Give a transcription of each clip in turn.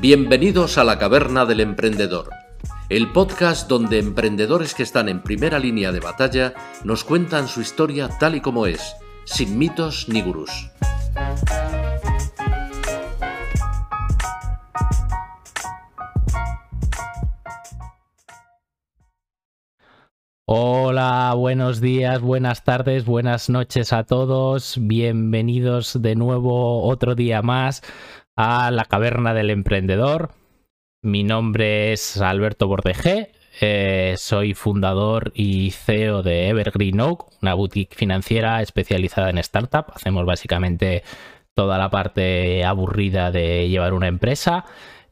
Bienvenidos a la Caverna del Emprendedor, el podcast donde emprendedores que están en primera línea de batalla nos cuentan su historia tal y como es, sin mitos ni gurús. Hola, buenos días, buenas tardes, buenas noches a todos. Bienvenidos de nuevo otro día más a la Caverna del Emprendedor. Mi nombre es Alberto Bordegé, eh, soy fundador y CEO de Evergreen Oak, una boutique financiera especializada en startup. Hacemos básicamente toda la parte aburrida de llevar una empresa.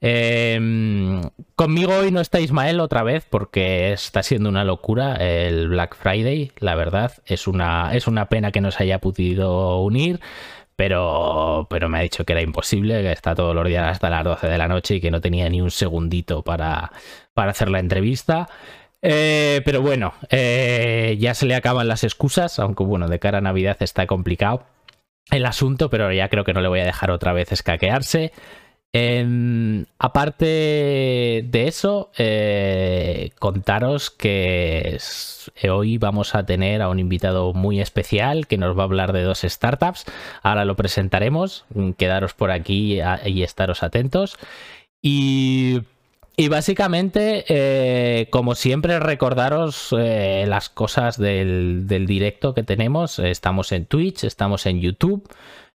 Em, conmigo hoy no está Ismael otra vez porque está siendo una locura el Black Friday, la verdad. Es una, es una pena que no se haya podido unir pero, pero me ha dicho que era imposible, que está todos los días hasta las 12 de la noche y que no tenía ni un segundito para, para hacer la entrevista. Eh, pero bueno, eh, ya se le acaban las excusas, aunque bueno, de cara a Navidad está complicado el asunto, pero ya creo que no le voy a dejar otra vez escaquearse aparte de eso, eh, contaros que hoy vamos a tener a un invitado muy especial que nos va a hablar de dos startups. Ahora lo presentaremos. Quedaros por aquí y estaros atentos. Y, básicamente, eh, como siempre, recordaros eh, las cosas del directo que tenemos. Estamos en Twitch, estamos en YouTube.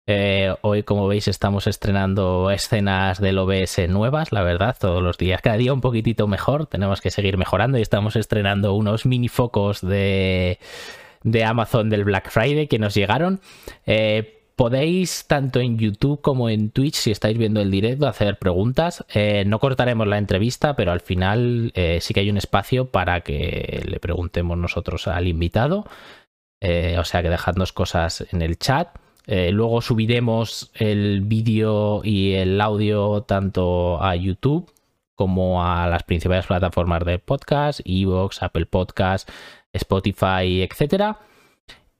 Eh, hoy, como veis, estamos estrenando escenas del OBS nuevas, la verdad, todos los días, cada día un poquitito mejor, tenemos que seguir mejorando y estamos estrenando unos mini focos de, Amazon del Black Friday que nos llegaron. Eh, podéis, tanto en YouTube como en Twitch, si estáis viendo el directo, hacer preguntas. Eh, no cortaremos la entrevista, pero al final sí que hay un espacio para que le preguntemos nosotros al invitado. o sea que dejadnos cosas en el chat. Eh, luego subiremos el vídeo y el audio tanto a YouTube como a las principales plataformas de podcast, Evox, Apple Podcast, Spotify, etc.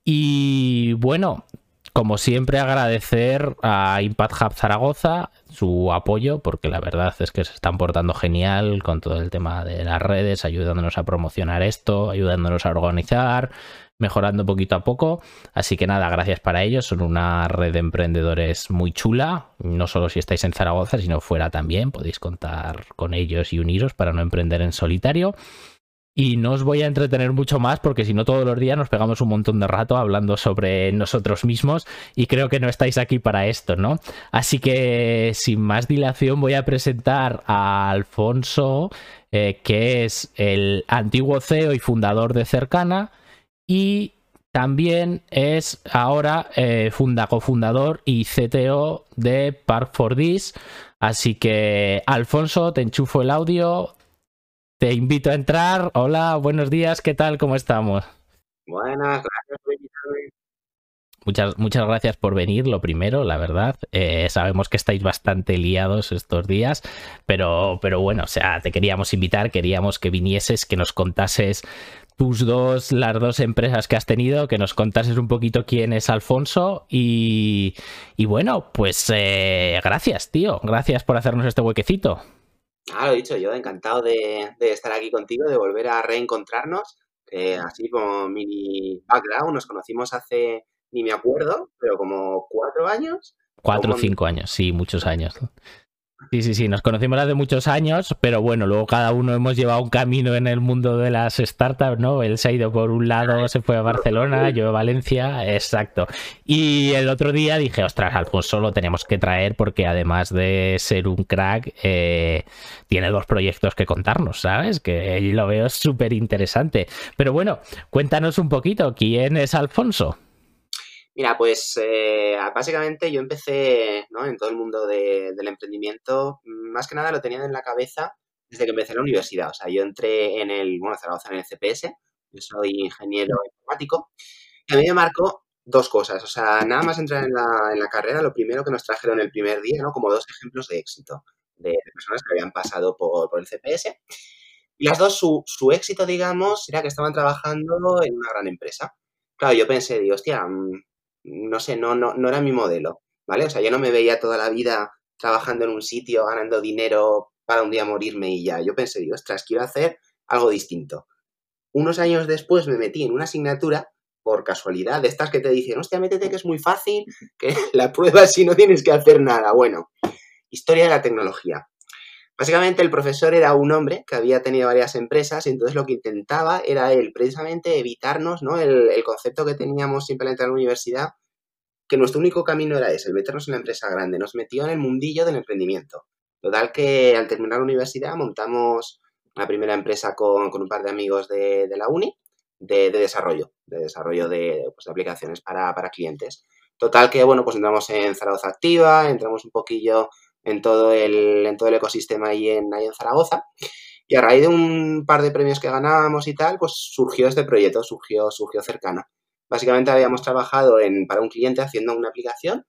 Y bueno, como siempre, agradecer a Impact Hub Zaragoza su apoyo, porque la verdad es que se están portando genial con todo el tema de las redes, ayudándonos a promocionar esto, ayudándonos a organizar, mejorando poquito a poco. Así que nada, gracias para ellos. Son una red de emprendedores muy chula. No solo si estáis en Zaragoza, sino fuera también. Podéis contar con ellos y uniros para no emprender en solitario. Y no os voy a entretener mucho más porque si no todos los días nos pegamos un montón de rato hablando sobre nosotros mismos y creo que no estáis aquí para esto, ¿no? Así que sin más dilación voy a presentar a Alfonso, eh, que es el antiguo CEO y fundador de Cercana y también es ahora eh, funda, cofundador y CTO de Park for This. Así que, Alfonso, te enchufo el audio. Te invito a entrar. Hola, buenos días, ¿qué tal? ¿Cómo estamos? Buenas, gracias por invitarme. Muchas, muchas gracias por venir, lo primero, la verdad. Eh, sabemos que estáis bastante liados estos días, pero, pero bueno, o sea, te queríamos invitar, queríamos que vinieses, que nos contases tus dos, las dos empresas que has tenido, que nos contases un poquito quién es Alfonso y, bueno, pues eh, gracias, tío, gracias por hacernos este huequecito. Ah, lo he dicho, yo encantado de, estar aquí contigo, de volver a reencontrarnos, así como mini background, nos conocimos hace, ni me acuerdo, pero como cuatro años. Cuatro o cinco años, sí, muchos años. Sí, sí, sí, nos conocimos hace muchos años, pero bueno, luego cada uno hemos llevado un camino en el mundo de las startups, ¿no? Él se ha ido por un lado, se fue a Barcelona, yo a Valencia, exacto. Y el otro día dije, ostras, Alfonso lo tenemos que traer porque además de ser un crack, eh, tiene dos proyectos que contarnos, ¿sabes? Que lo veo súper interesante. Pero bueno, cuéntanos un poquito, ¿quién es Alfonso? Mira, pues eh, básicamente yo empecé ¿no? en todo el mundo del emprendimiento, más que nada lo tenía en la cabeza desde que empecé la universidad. O sea, yo entré en el, bueno, Zaragoza en el CPS, yo soy ingeniero informático, y a mí me marcó dos cosas. O sea, nada más entrar en la, en la carrera, lo primero que nos trajeron el primer día, ¿no? Como dos ejemplos de éxito de, personas que habían pasado por, por el CPS. Y las dos, su, su éxito, digamos, era que estaban trabajando en una gran empresa. Claro, yo pensé, digo, hostia, mm, no sé, no, no, no era mi modelo, ¿vale? O sea, yo no me veía toda la vida trabajando en un sitio, ganando dinero para un día morirme y ya. Yo pensé, digo, ostras, quiero hacer algo distinto. Unos años después me metí en una asignatura por casualidad, de estas que te dicen, hostia, métete que es muy fácil, que la prueba si no tienes que hacer nada. Bueno, historia de la tecnología. Básicamente el profesor era un hombre que había tenido varias empresas y entonces lo que intentaba era él precisamente evitarnos ¿no? el, el concepto que teníamos simplemente en la universidad, que nuestro único camino era ese, el meternos en la empresa grande. Nos metió en el mundillo del emprendimiento. Total que al terminar la universidad montamos la primera empresa con, con un par de amigos de, de la uni de, de, desarrollo, de desarrollo de, pues, aplicaciones para, para, clientes. Total que, bueno, pues entramos en Zaragoza Activa, entramos un poquillo en todo el, en todo el ecosistema ahí en, ahí en Zaragoza. Y a raíz de un par de premios que ganábamos y tal, pues surgió este proyecto, surgió, surgió cercana. Básicamente habíamos trabajado en, para un cliente haciendo una aplicación.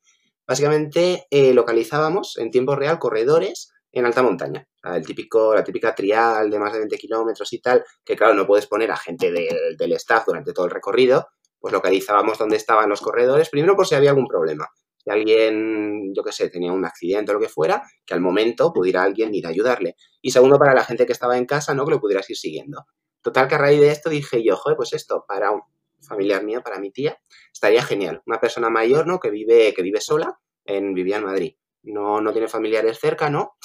Básicamente eh, localizábamos en tiempo real corredores en alta montaña. El típico, la típica trial de más de 20 kilómetros y tal, que claro, no puedes poner a gente del, del staff durante todo el recorrido, pues localizábamos dónde estaban los corredores, primero por si había algún problema. Si alguien, yo qué sé, tenía un accidente o lo que fuera, que al momento pudiera alguien ir a ayudarle. Y segundo, para la gente que estaba en casa, ¿no? Que lo pudieras ir siguiendo. Total que a raíz de esto dije yo, joder, pues esto para un familiar mío, para mi tía, estaría genial. Una persona mayor, ¿no? Que vive, que vive sola, en, vivía en Madrid no, no tiene familiares cerca, ¿no?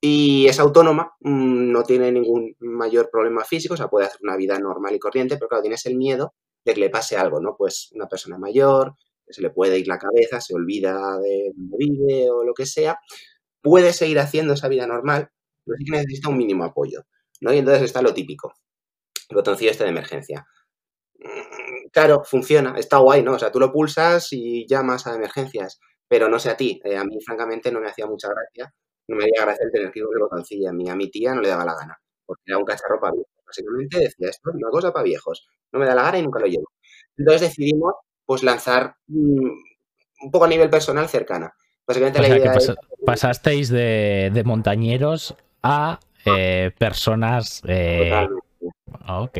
Y es autónoma, mm, no tiene ningún mayor problema físico, o sea, puede hacer una vida normal y corriente, pero claro, tienes el miedo de que le pase algo, ¿no? Pues una persona mayor, se le puede ir la cabeza, se olvida de dónde vive o lo que sea, puede seguir haciendo esa vida normal, pero sí que necesita un mínimo apoyo, ¿no? Y entonces está lo típico, el botoncillo este de emergencia. Mm, claro, funciona, está guay, ¿no? O sea, tú lo pulsas y llamas a emergencias pero no sé a ti, eh, a mí francamente no me hacía mucha gracia, no me haría gracia el tener que ir el botoncillo, a mí, a mi tía no le daba la gana, porque era un cacharro para viejos, básicamente decía, esto es una cosa para viejos, no me da la gana y nunca lo llevo. Entonces decidimos, pues, lanzar mmm, un poco a nivel personal cercana. Básicamente o la sea, idea que pas pasasteis de, de, montañeros a eh, personas... Eh... Ok,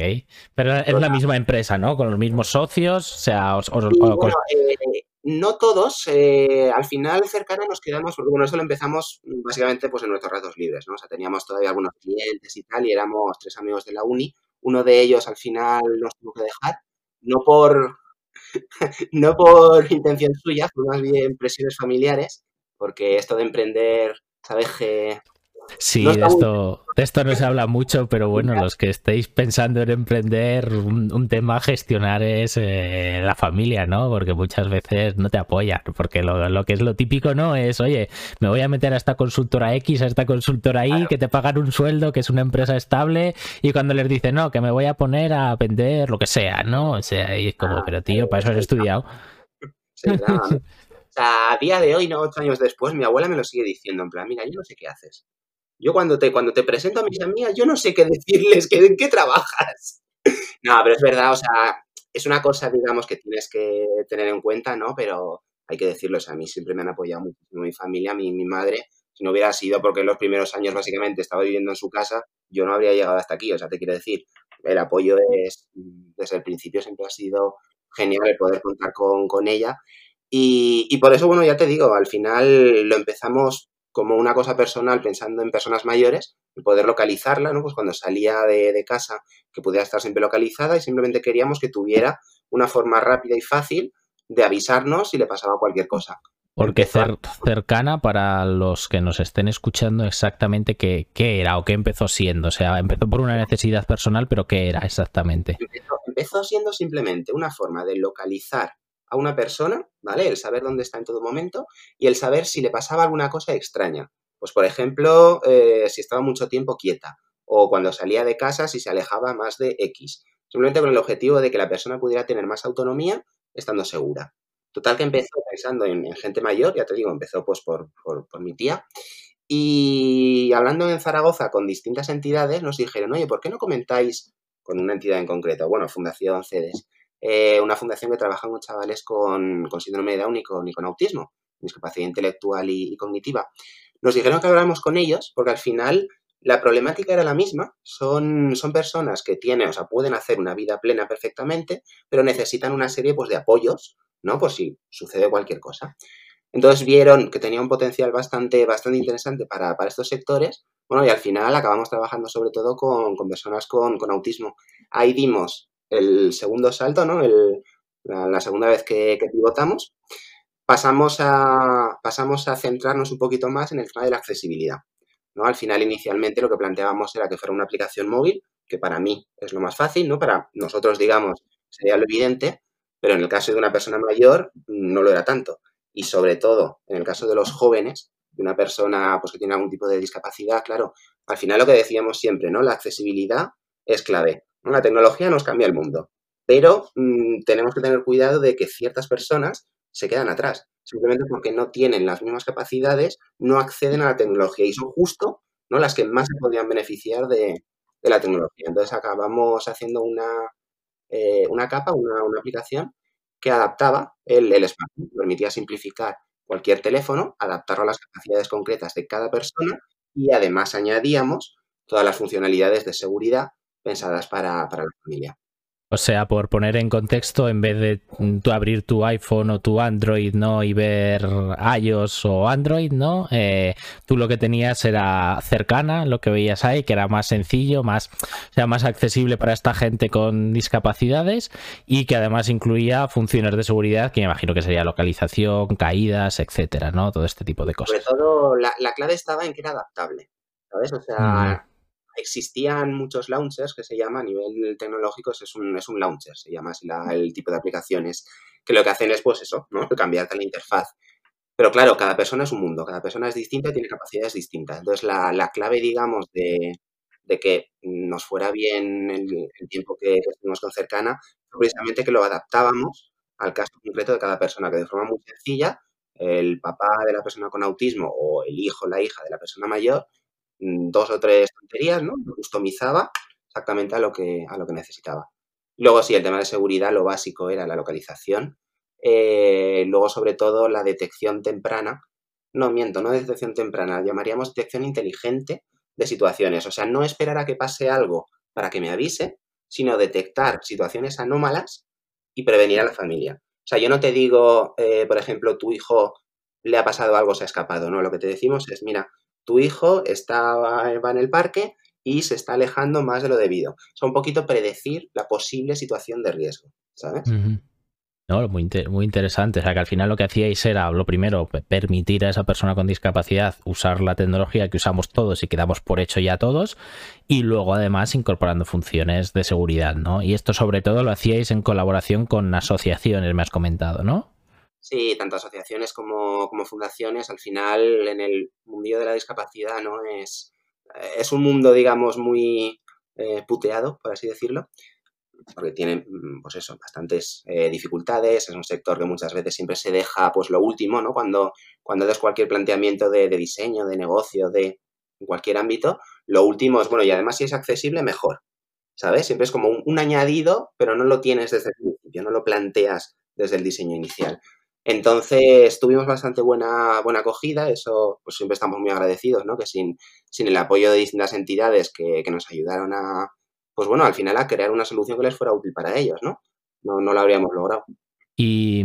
pero es la misma empresa, ¿no? Con los mismos socios, o sea, os, os, sí, bueno, eh, no todos, eh, al final cercana nos quedamos, porque bueno, eso lo empezamos básicamente pues en nuestros ratos libres, ¿no? O sea, teníamos todavía algunos clientes y tal, y éramos tres amigos de la uni. Uno de ellos al final nos tuvo que dejar, no por, no por intención suya, fue más bien presiones familiares, porque esto de emprender, sabes que Sí, no de, esto, de esto no se habla mucho, pero bueno, los que estéis pensando en emprender, un, un tema a gestionar es eh, la familia, ¿no? Porque muchas veces no te apoyan, porque lo, lo, que es lo típico, ¿no? Es, oye, me voy a meter a esta consultora X, a esta consultora Y, claro. que te pagan un sueldo, que es una empresa estable, y cuando les dicen, no, que me voy a poner a vender lo que sea, ¿no? O sea, y es como, pero tío, para eso has estudiado. Sí, claro. O sea, a día de hoy, no ocho años después, mi abuela me lo sigue diciendo, en plan, mira, yo no sé qué haces. Yo cuando te, cuando te presento a mis amigas, yo no sé qué decirles, que, ¿en qué trabajas? No, pero es verdad, o sea, es una cosa, digamos, que tienes que tener en cuenta, ¿no? Pero hay que decirlo, o sea, a mí siempre me han apoyado muchísimo mi familia, mi, mi madre. Si no hubiera sido porque en los primeros años básicamente estaba viviendo en su casa, yo no habría llegado hasta aquí. O sea, te quiero decir, el apoyo es, desde el principio siempre ha sido genial el poder contar con, con ella. Y, y por eso, bueno, ya te digo, al final lo empezamos como una cosa personal pensando en personas mayores y poder localizarla, ¿no? Pues cuando salía de, de, casa que pudiera estar siempre localizada y simplemente queríamos que tuviera una forma rápida y fácil de avisarnos si le pasaba cualquier cosa. Porque cer cercana para los que nos estén escuchando exactamente qué, qué, era o qué empezó siendo. O sea, empezó por una necesidad personal, pero ¿qué era exactamente? Empezó, empezó siendo simplemente una forma de localizar a una persona, ¿vale? El saber dónde está en todo momento y el saber si le pasaba alguna cosa extraña. Pues, por ejemplo, eh, si estaba mucho tiempo quieta o cuando salía de casa si se alejaba más de X. Simplemente con el objetivo de que la persona pudiera tener más autonomía estando segura. Total que empezó pensando en, en gente mayor, ya te digo, empezó pues por, por, por, mi tía. Y hablando en Zaragoza con distintas entidades, nos dijeron, oye, ¿por qué no comentáis con una entidad en concreto? Bueno, Fundación CEDES eh, una fundación que trabaja con chavales con, con síndrome de Down y con, y con autismo, discapacidad intelectual y, cognitiva. Nos dijeron que habláramos con ellos porque al final la problemática era la misma. Son, son personas que tienen, o sea, pueden hacer una vida plena perfectamente, pero necesitan una serie pues, de apoyos ¿no? Por si sucede cualquier cosa. Entonces vieron que tenía un potencial bastante, bastante interesante para, estos sectores. Bueno, y al final acabamos trabajando sobre todo con, personas con, autismo. Ahí dimos el segundo salto, ¿no? la, segunda vez que, que, pivotamos. Pasamos a, pasamos a centrarnos un poquito más en el tema de la accesibilidad. ¿no? Al final, inicialmente, lo que planteábamos era que fuera una aplicación móvil, que para mí es lo más fácil, ¿no? Para nosotros, digamos, sería lo evidente, pero en el caso de una persona mayor no lo era tanto. Y sobre todo, en el caso de los jóvenes, de una persona pues, que tiene algún tipo de discapacidad, claro, al final lo que decíamos siempre, ¿no? La accesibilidad es clave. La tecnología nos cambia el mundo, pero mm, tenemos que tener cuidado de que ciertas personas se quedan atrás, simplemente porque no tienen las mismas capacidades, no acceden a la tecnología y son justo ¿no? las que más se podrían beneficiar de, la tecnología. Entonces acabamos haciendo una, eh, una capa, una, aplicación que adaptaba el, el smartphone, permitía simplificar cualquier teléfono, adaptarlo a las capacidades concretas de cada persona y además añadíamos todas las funcionalidades de seguridad pensadas para, para la familia. O sea, por poner en contexto, en vez de tú abrir tu iPhone o tu Android, ¿no? Y ver iOS o Android, ¿no? Eh, tú lo que tenías era cercana, lo que veías ahí, que era más sencillo, más, o sea, más accesible para esta gente con discapacidades y que además incluía funciones de seguridad, que me imagino que sería localización, caídas, etcétera, ¿no? Todo este tipo de cosas. Sobre todo, la, clave estaba en que era adaptable, ¿sabes? O sea, existían muchos launchers que se llama a nivel tecnológico, es un, es un launcher, se llama así el tipo de aplicaciones, que lo que hacen es pues eso, ¿no? cambiarte la interfaz. Pero claro, cada persona es un mundo, cada persona es distinta tiene capacidades distintas. Entonces, la, clave, digamos, de, que nos fuera bien el, tiempo que estuvimos con Cercana precisamente que lo adaptábamos al caso concreto de cada persona, que de forma muy sencilla, el papá de la persona con autismo o el hijo la hija de la persona mayor dos o tres tonterías, ¿no? Lo customizaba exactamente a lo que, a lo que necesitaba. Luego sí, el tema de seguridad, lo básico era la localización. Eh, luego, sobre todo, la detección temprana. No, miento, no detección temprana, llamaríamos detección inteligente de situaciones. O sea, no esperar a que pase algo para que me avise, sino detectar situaciones anómalas y prevenir a la familia. O sea, yo no te digo, eh, por ejemplo, tu hijo le ha pasado algo, se ha escapado, no, lo que te decimos es, mira, tu hijo está, va en el parque y se está alejando más de lo debido. O sea, un poquito predecir la posible situación de riesgo, ¿sabes? No, muy, interesante. O sea, que al final lo que hacíais era, lo primero, permitir a esa persona con discapacidad usar la tecnología que usamos todos y que damos por hecho ya todos, y luego además incorporando funciones de seguridad, ¿no? Y esto sobre todo lo hacíais en colaboración con asociaciones, me has comentado, ¿no? Sí, tanto asociaciones como, fundaciones, al final en el mundillo de la discapacidad, ¿no? Es, es un mundo, digamos, muy eh, puteado, por así decirlo, porque tiene, mm, pues eso, bastantes eh, dificultades, es un sector que muchas veces siempre se deja, pues lo último, ¿no? Cuando, cuando des cualquier planteamiento de, diseño, de negocio, de cualquier ámbito, lo último es, bueno, y además si es accesible, mejor, ¿sabes? Siempre es como un, un añadido, pero no lo tienes desde el principio, no lo planteas desde el diseño inicial. Entonces tuvimos bastante buena, buena acogida, eso pues siempre estamos muy agradecidos, ¿no? Que sin, sin el apoyo de distintas entidades que, nos ayudaron a, pues bueno, al final a crear una solución que les fuera útil para ellos, ¿no? No, no lo habríamos logrado. Y,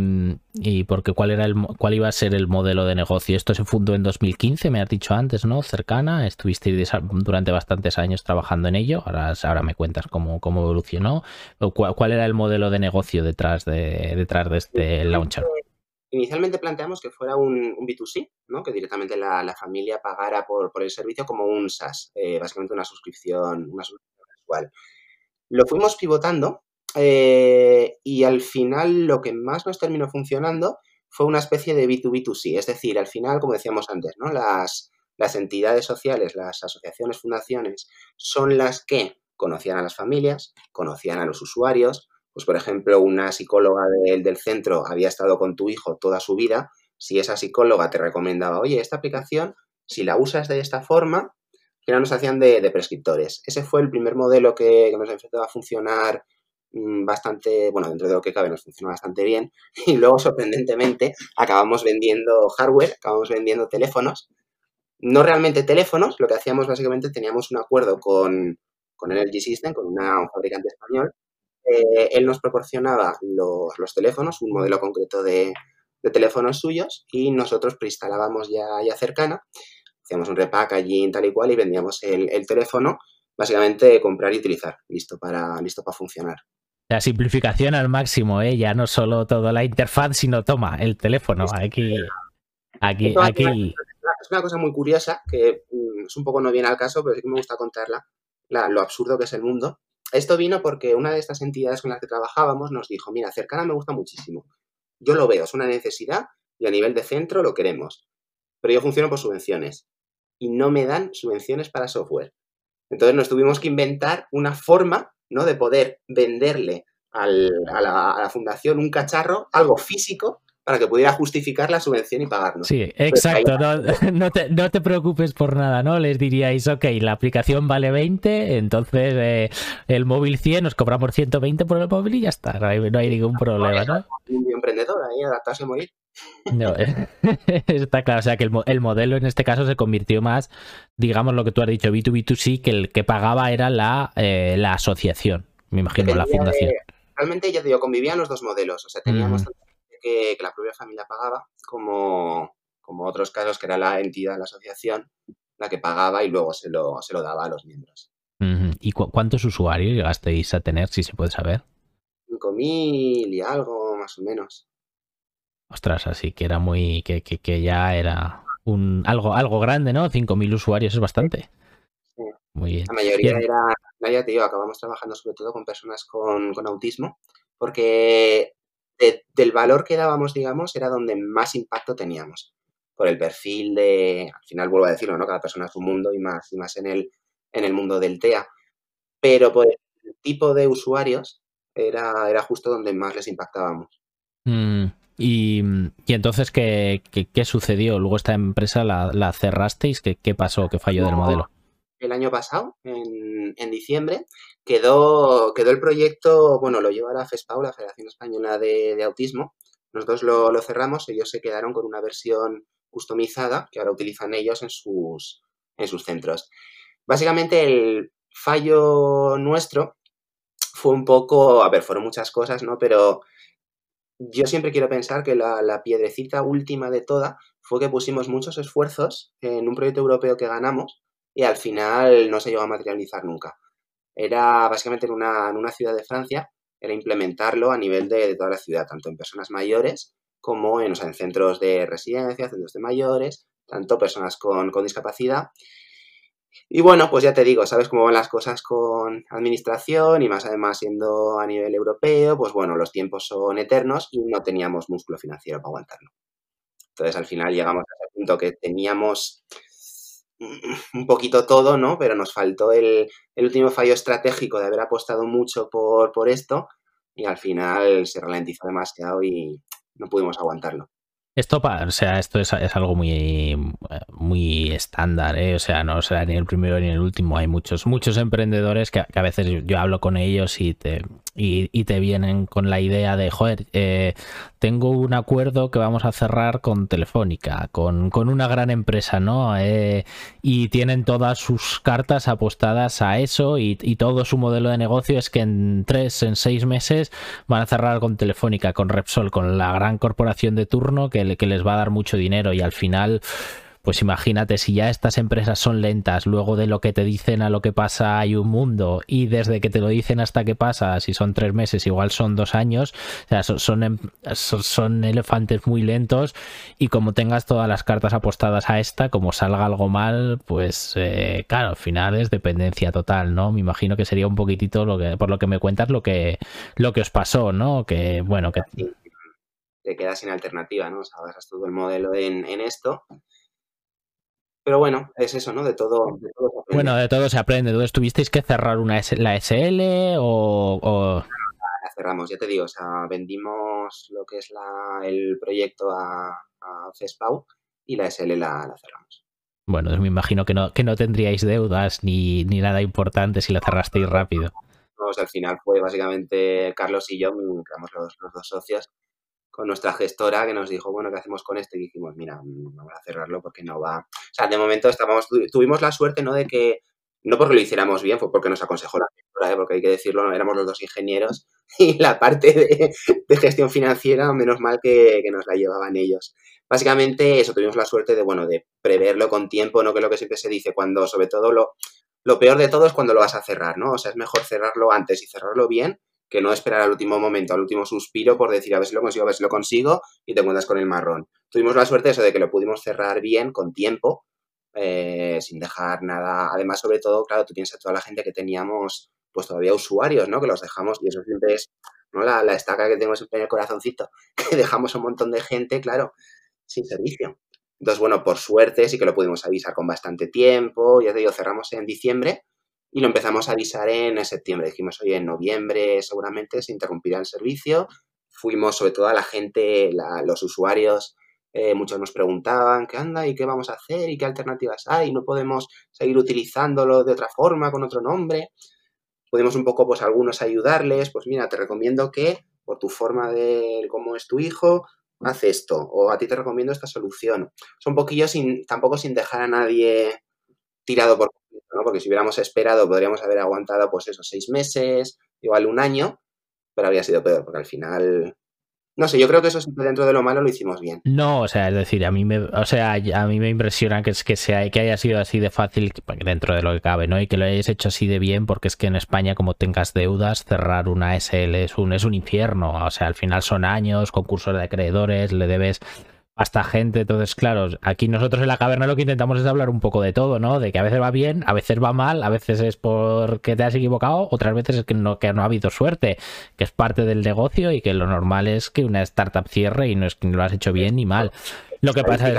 y porque cuál era el cuál iba a ser el modelo de negocio. Esto se fundó en 2015, me has dicho antes, ¿no? Cercana, estuviste durante bastantes años trabajando en ello. Ahora, ahora me cuentas cómo, cómo evolucionó. ¿Cuál, ¿Cuál, era el modelo de negocio detrás de detrás de este launcher? Inicialmente planteamos que fuera un, B2C, ¿no? que directamente la, familia pagara por, el servicio como un SaaS, eh, básicamente una suscripción, una suscripción mensual. Lo fuimos pivotando eh, y al final lo que más nos terminó funcionando fue una especie de B2B2C, es decir, al final, como decíamos antes, ¿no? las entidades sociales, las asociaciones, fundaciones, son las que conocían a las familias, conocían a los usuarios, pues por ejemplo, una psicóloga del centro había estado con tu hijo toda su vida, si esa psicóloga te recomendaba, oye, esta aplicación, si la usas de esta forma, que nos hacían de, prescriptores. Ese fue el primer modelo que, nos empezó a funcionar mm, bastante, bueno, dentro de lo que cabe nos funcionó bastante bien. Y luego, sorprendentemente, acabamos vendiendo hardware, acabamos vendiendo teléfonos. No realmente teléfonos, lo que hacíamos básicamente teníamos un acuerdo con, con Energy System, con un fabricante español, eh, él nos proporcionaba los, los, teléfonos, un modelo concreto de, de, teléfonos suyos y nosotros preinstalábamos ya, ya cercana, hacíamos un repackaging tal y cual y vendíamos el, el teléfono, básicamente comprar y utilizar, listo para, listo para funcionar. La simplificación al máximo, ¿eh? ya no solo toda la interfaz, sino toma el teléfono. Aquí, aquí, aquí. Es una cosa muy curiosa que mm, es un poco no viene al caso, pero sí que me gusta contarla, la, lo absurdo que es el mundo. Esto vino porque una de estas entidades con las que trabajábamos nos dijo, mira, Cercana me gusta muchísimo. Yo lo veo, es una necesidad y a nivel de centro lo queremos. Pero yo funciono por subvenciones y no me dan subvenciones para software. Entonces nos tuvimos que inventar una forma ¿no? de poder venderle a, la, a, la, fundación un cacharro, algo físico, para que pudiera justificar la subvención y pagarnos. Sí, exacto. No, no, te, no, te, preocupes por nada, ¿no? Les diríais, ok, la aplicación vale 20, entonces eh, el móvil 100, nos cobramos 120 por el móvil y ya está, no hay, no hay ningún problema, ¿no? Un emprendedor ahí, adaptarse a morir. No, está claro, o sea que el, el, modelo en este caso se convirtió más, digamos lo que tú has dicho, B2B2C, que el que pagaba era la, eh, la asociación, me imagino, la fundación. Realmente, ya te digo, convivían los dos modelos, o sea, teníamos mm que, que, la propia familia pagaba, como, como otros casos que era la entidad, la asociación, la que pagaba y luego se lo, se lo daba a los miembros. ¿Y cu cuántos usuarios llegasteis a tener, si se puede saber? 5.000 y algo, más o menos. Ostras, así que era muy. que, que, que ya era un algo, algo grande, ¿no? 5.000 usuarios es bastante. Sí. Muy bien. La mayoría bien. era. Ya te digo, acabamos trabajando sobre todo con personas con, con autismo, porque de, del valor que dábamos, digamos, era donde más impacto teníamos. Por el perfil de, al final vuelvo a decirlo, ¿no? Cada persona es un mundo y más, y más en, el, en el mundo del TEA. Pero por el tipo de usuarios era, era justo donde más les impactábamos. Mm, y, y, entonces, ¿qué, ¿qué, qué, sucedió? Luego esta empresa la, la cerrasteis, ¿qué, ¿qué, pasó? ¿Qué falló no, del modelo? El año pasado, en, en diciembre, quedó, quedó el proyecto, bueno, lo lleva la FESPAU, la Federación Española de, de Autismo. Nosotros lo, lo, cerramos, ellos se quedaron con una versión customizada que ahora utilizan ellos en sus, en sus centros. Básicamente el fallo nuestro fue un poco, a ver, fueron muchas cosas, ¿no? Pero yo siempre quiero pensar que la, la, piedrecita última de toda fue que pusimos muchos esfuerzos en un proyecto europeo que ganamos y al final no se llegó a materializar nunca. Era básicamente en una, en una ciudad de Francia, era implementarlo a nivel de, toda la ciudad, tanto en personas mayores como en, o en centros de residencia, centros de mayores, tanto personas con, con discapacidad. Y bueno, pues ya te digo, sabes cómo van las cosas con administración y más además siendo a nivel europeo, pues bueno, los tiempos son eternos y no teníamos músculo financiero para aguantarlo. Entonces al final llegamos a ese punto que teníamos un poquito todo, ¿no? Pero nos faltó el, el, último fallo estratégico de haber apostado mucho por, por esto y al final se ralentizó demasiado y no pudimos aguantarlo. Esto, o sea, esto es, es, algo muy, muy estándar, ¿eh? O sea, no será ni el primero ni el último. Hay muchos, muchos emprendedores que, a veces yo, hablo con ellos y te, y, te vienen con la idea de, joder, eh, tengo un acuerdo que vamos a cerrar con Telefónica, con, con una gran empresa, ¿no? Eh, y tienen todas sus cartas apostadas a eso y, y, todo su modelo de negocio es que en tres, en seis meses van a cerrar con Telefónica, con Repsol, con la gran corporación de turno que que, les va a dar mucho dinero y al final pues imagínate si ya estas empresas son lentas, luego de lo que te dicen a lo que pasa hay un mundo y desde que te lo dicen hasta que pasa, si son tres meses, igual son dos años, o sea, son, son, son elefantes muy lentos y como tengas todas las cartas apostadas a esta, como salga algo mal, pues eh, claro, al final es dependencia total, ¿no? Me imagino que sería un poquitito lo que, por lo que me cuentas, lo que, lo que os pasó, ¿no? Que bueno, que te quedas sin alternativa, ¿no? O sea, basas todo el modelo en, en, esto. Pero bueno, es eso, ¿no? De todo, de todo se aprende. Bueno, de todo se aprende. Entonces, ¿tuvisteis que cerrar una S la SL o...? o... La cerramos, ya te digo, o sea, vendimos lo que es la, el proyecto a, a CESPAU y la SL la, la cerramos. Bueno, me imagino que no, que no tendríais deudas ni, ni nada importante si la cerrasteis rápido. Pues al final fue básicamente Carlos y yo, éramos los, los dos socios, con nuestra gestora que nos dijo, bueno, ¿qué hacemos con esto? Y dijimos, mira, mm, vamos a cerrarlo porque no va. O sea, de momento estábamos, tuvimos la suerte, ¿no? De que, no porque lo hiciéramos bien, fue porque nos aconsejó la gestora. ¿eh? porque hay que decirlo, éramos los dos ingenieros y la parte de, gestión financiera, menos mal que, nos la llevaban ellos. Básicamente eso, tuvimos la suerte de, bueno, de preverlo con tiempo, ¿no? Que es lo que siempre se dice cuando, sobre todo, lo, lo peor de todo es cuando lo vas a cerrar, ¿no? O sea, es mejor cerrarlo antes y cerrarlo bien que no esperar al último momento, al último suspiro por decir a ver si lo consigo, a ver si lo consigo y te encuentras con el marrón. Tuvimos la suerte eso de que lo pudimos cerrar bien, con tiempo, eh, sin dejar nada. Además, sobre todo, claro, tú piensas toda la gente que teníamos, pues todavía usuarios, ¿no? Que los dejamos, y eso siempre es ¿no? la, la estaca que tenemos en el corazoncito, que dejamos un montón de gente, claro, sin servicio. Entonces, bueno, por suerte sí que lo pudimos avisar con bastante tiempo, ya te digo, cerramos en diciembre y lo empezamos a avisar en septiembre. Dijimos, oye, en noviembre seguramente se interrumpirá el servicio. Fuimos, sobre todo a la gente, los usuarios, eh, muchos nos preguntaban qué anda y qué vamos a hacer y qué alternativas hay. No podemos seguir utilizándolo de otra forma, con otro nombre. Podemos un poco, pues, algunos ayudarles. Pues mira, te recomiendo que, por tu forma de cómo es tu hijo, haz esto. O a ti te recomiendo esta solución. Son poquillos sin, tampoco sin dejar a nadie tirado por porque si hubiéramos esperado podríamos haber aguantado pues esos seis meses, igual un año, pero habría sido peor, porque al final no sé, yo creo que eso siempre dentro de lo malo lo hicimos bien. No, o sea, es decir, a mí me, o sea, a mí me impresiona que, que, sea, que haya sido así de fácil dentro de lo que cabe, ¿no? Y que lo hayáis hecho así de bien, porque es que en España, como tengas deudas, cerrar una SL es un, es un infierno. O sea, al final son años, concursos de acreedores, le debes hasta gente. Entonces, claro, aquí nosotros en la caverna lo que intentamos es hablar un poco de todo, ¿no? De que a veces va bien, a veces va mal, a veces es porque te has equivocado, otras veces es que no, que no ha habido suerte, que es parte del negocio y que lo normal es que una startup cierre y no es que lo has hecho bien ni mal. Lo que pasa es...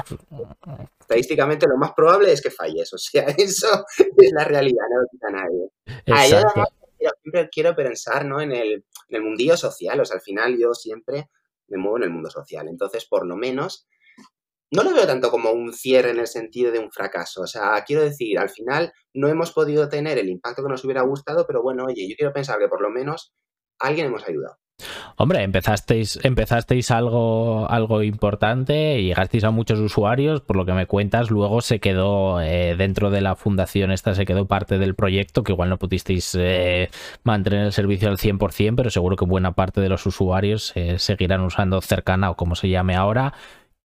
Estadísticamente lo más probable es que falles, o sea, eso es la realidad, no lo quita nadie. Exacto. siempre quiero pensar ¿no? en, el, en el mundillo social, o sea, al final yo siempre me muevo en el mundo social. Entonces, por lo menos, no lo veo tanto como un cierre en el sentido de un fracaso. O sea, quiero decir, al final no hemos podido tener el impacto que nos hubiera gustado, pero bueno, oye, yo quiero pensar que por lo menos alguien hemos ayudado. Hombre, empezasteis, empezasteis algo, algo importante y llegasteis a muchos usuarios, por lo que me cuentas, luego se quedó eh, dentro de la fundación esta, se quedó parte del proyecto, que igual no pudisteis eh, mantener el servicio al 100%, pero seguro que buena parte de los usuarios eh, seguirán usando cercana o como se llame ahora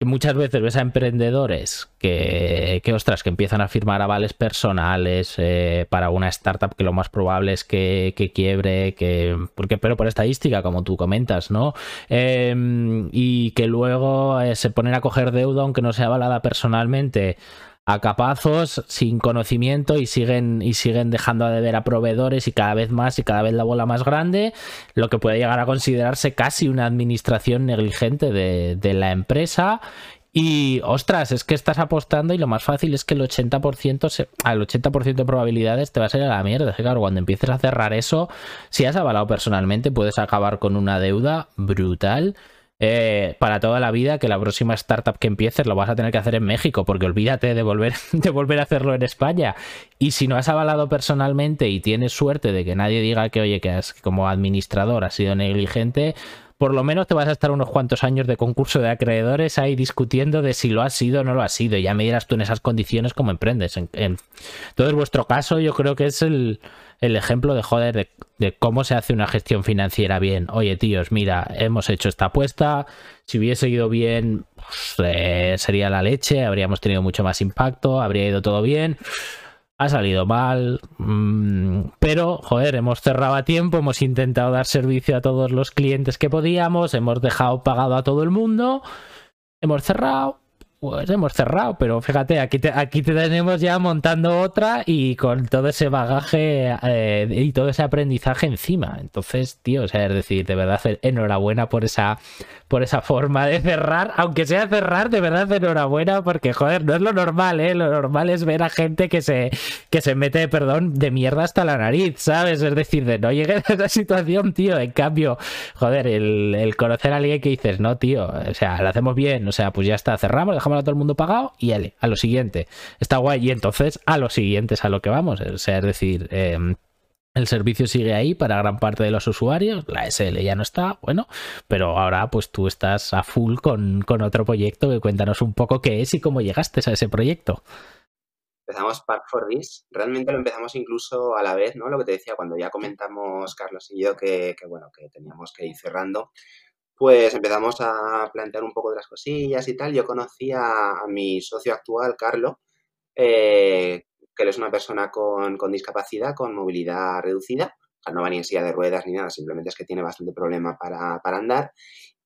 muchas veces ves a emprendedores que, que, ostras, que empiezan a firmar avales personales eh, para una startup que lo más probable es que, quiebre, que, porque, pero por estadística, como tú comentas, ¿no? Em, y que luego eh, se ponen a coger deuda aunque no sea avalada personalmente a capazos, sin conocimiento y siguen, y siguen dejando de ver a proveedores y cada vez más y cada vez la bola más grande, lo que puede llegar a considerarse casi una administración negligente de, la empresa. Y ostras, es que estás apostando y lo más fácil es que el 80%, al 80% de probabilidades te va a salir a la mierda. claro, cuando empieces a cerrar eso, si has avalado personalmente, puedes acabar con una deuda brutal eh, para toda la vida que la próxima startup que empieces lo vas a tener que hacer en México, porque olvídate de volver, de volver a hacerlo en España. Y si no has avalado personalmente y tienes suerte de que nadie diga que, oye, que has, como administrador has sido negligente, por lo menos te vas a estar unos cuantos años de concurso de acreedores ahí discutiendo de si lo has sido o no lo has sido. Ya me dirás tú en esas condiciones cómo emprendes. En, Entonces, vuestro caso yo creo que es el, ejemplo de joder de, cómo se hace una gestión financiera bien. Oye, tíos, mira, hemos hecho esta apuesta. Si hubiese ido bien, pues, eh, sería la leche, habríamos tenido mucho más impacto, habría ido todo bien ha salido mal, mm, pero joder, hemos cerrado a tiempo, hemos intentado dar servicio a todos los clientes que podíamos, hemos dejado pagado a todo el mundo, hemos cerrado, pues hemos cerrado, pero fíjate, aquí te, aquí te tenemos ya montando otra y con todo ese bagaje eh, y todo ese aprendizaje encima. Entonces, tío, o sea, es decir, de verdad, enhorabuena por esa, por esa forma de cerrar, aunque sea cerrar, de verdad, enhorabuena, porque, joder, no es lo normal, ¿eh? Lo normal es ver a gente que se, que se mete, perdón, de mierda hasta la nariz, ¿sabes? Es decir, de no llegues a esa situación, tío. En cambio, joder, el, el conocer a alguien que dices, no, tío, o sea, lo hacemos bien, o sea, pues ya está, cerramos, dejamos a todo el mundo pagado y ale, a lo siguiente. Está guay. Y entonces a lo siguiente es a lo que vamos. O sea, es decir, em, el servicio sigue ahí para gran parte de los usuarios, la SL ya no está, bueno, pero ahora pues tú estás a full con, con otro proyecto que cuéntanos un poco qué es y cómo llegaste a ese proyecto. empezamos Park for This. Realmente lo empezamos incluso a la vez, ¿no? Lo que te decía cuando ya comentamos Carlos y yo que, bueno, que teníamos que ir cerrando, pues empezamos a plantear un poco de las cosillas y tal. Yo conocí a, mi socio actual, Carlos, eh, que él es una persona con, discapacidad, con movilidad reducida. no va ni en silla de ruedas ni nada, simplemente es que tiene bastante problema para, andar.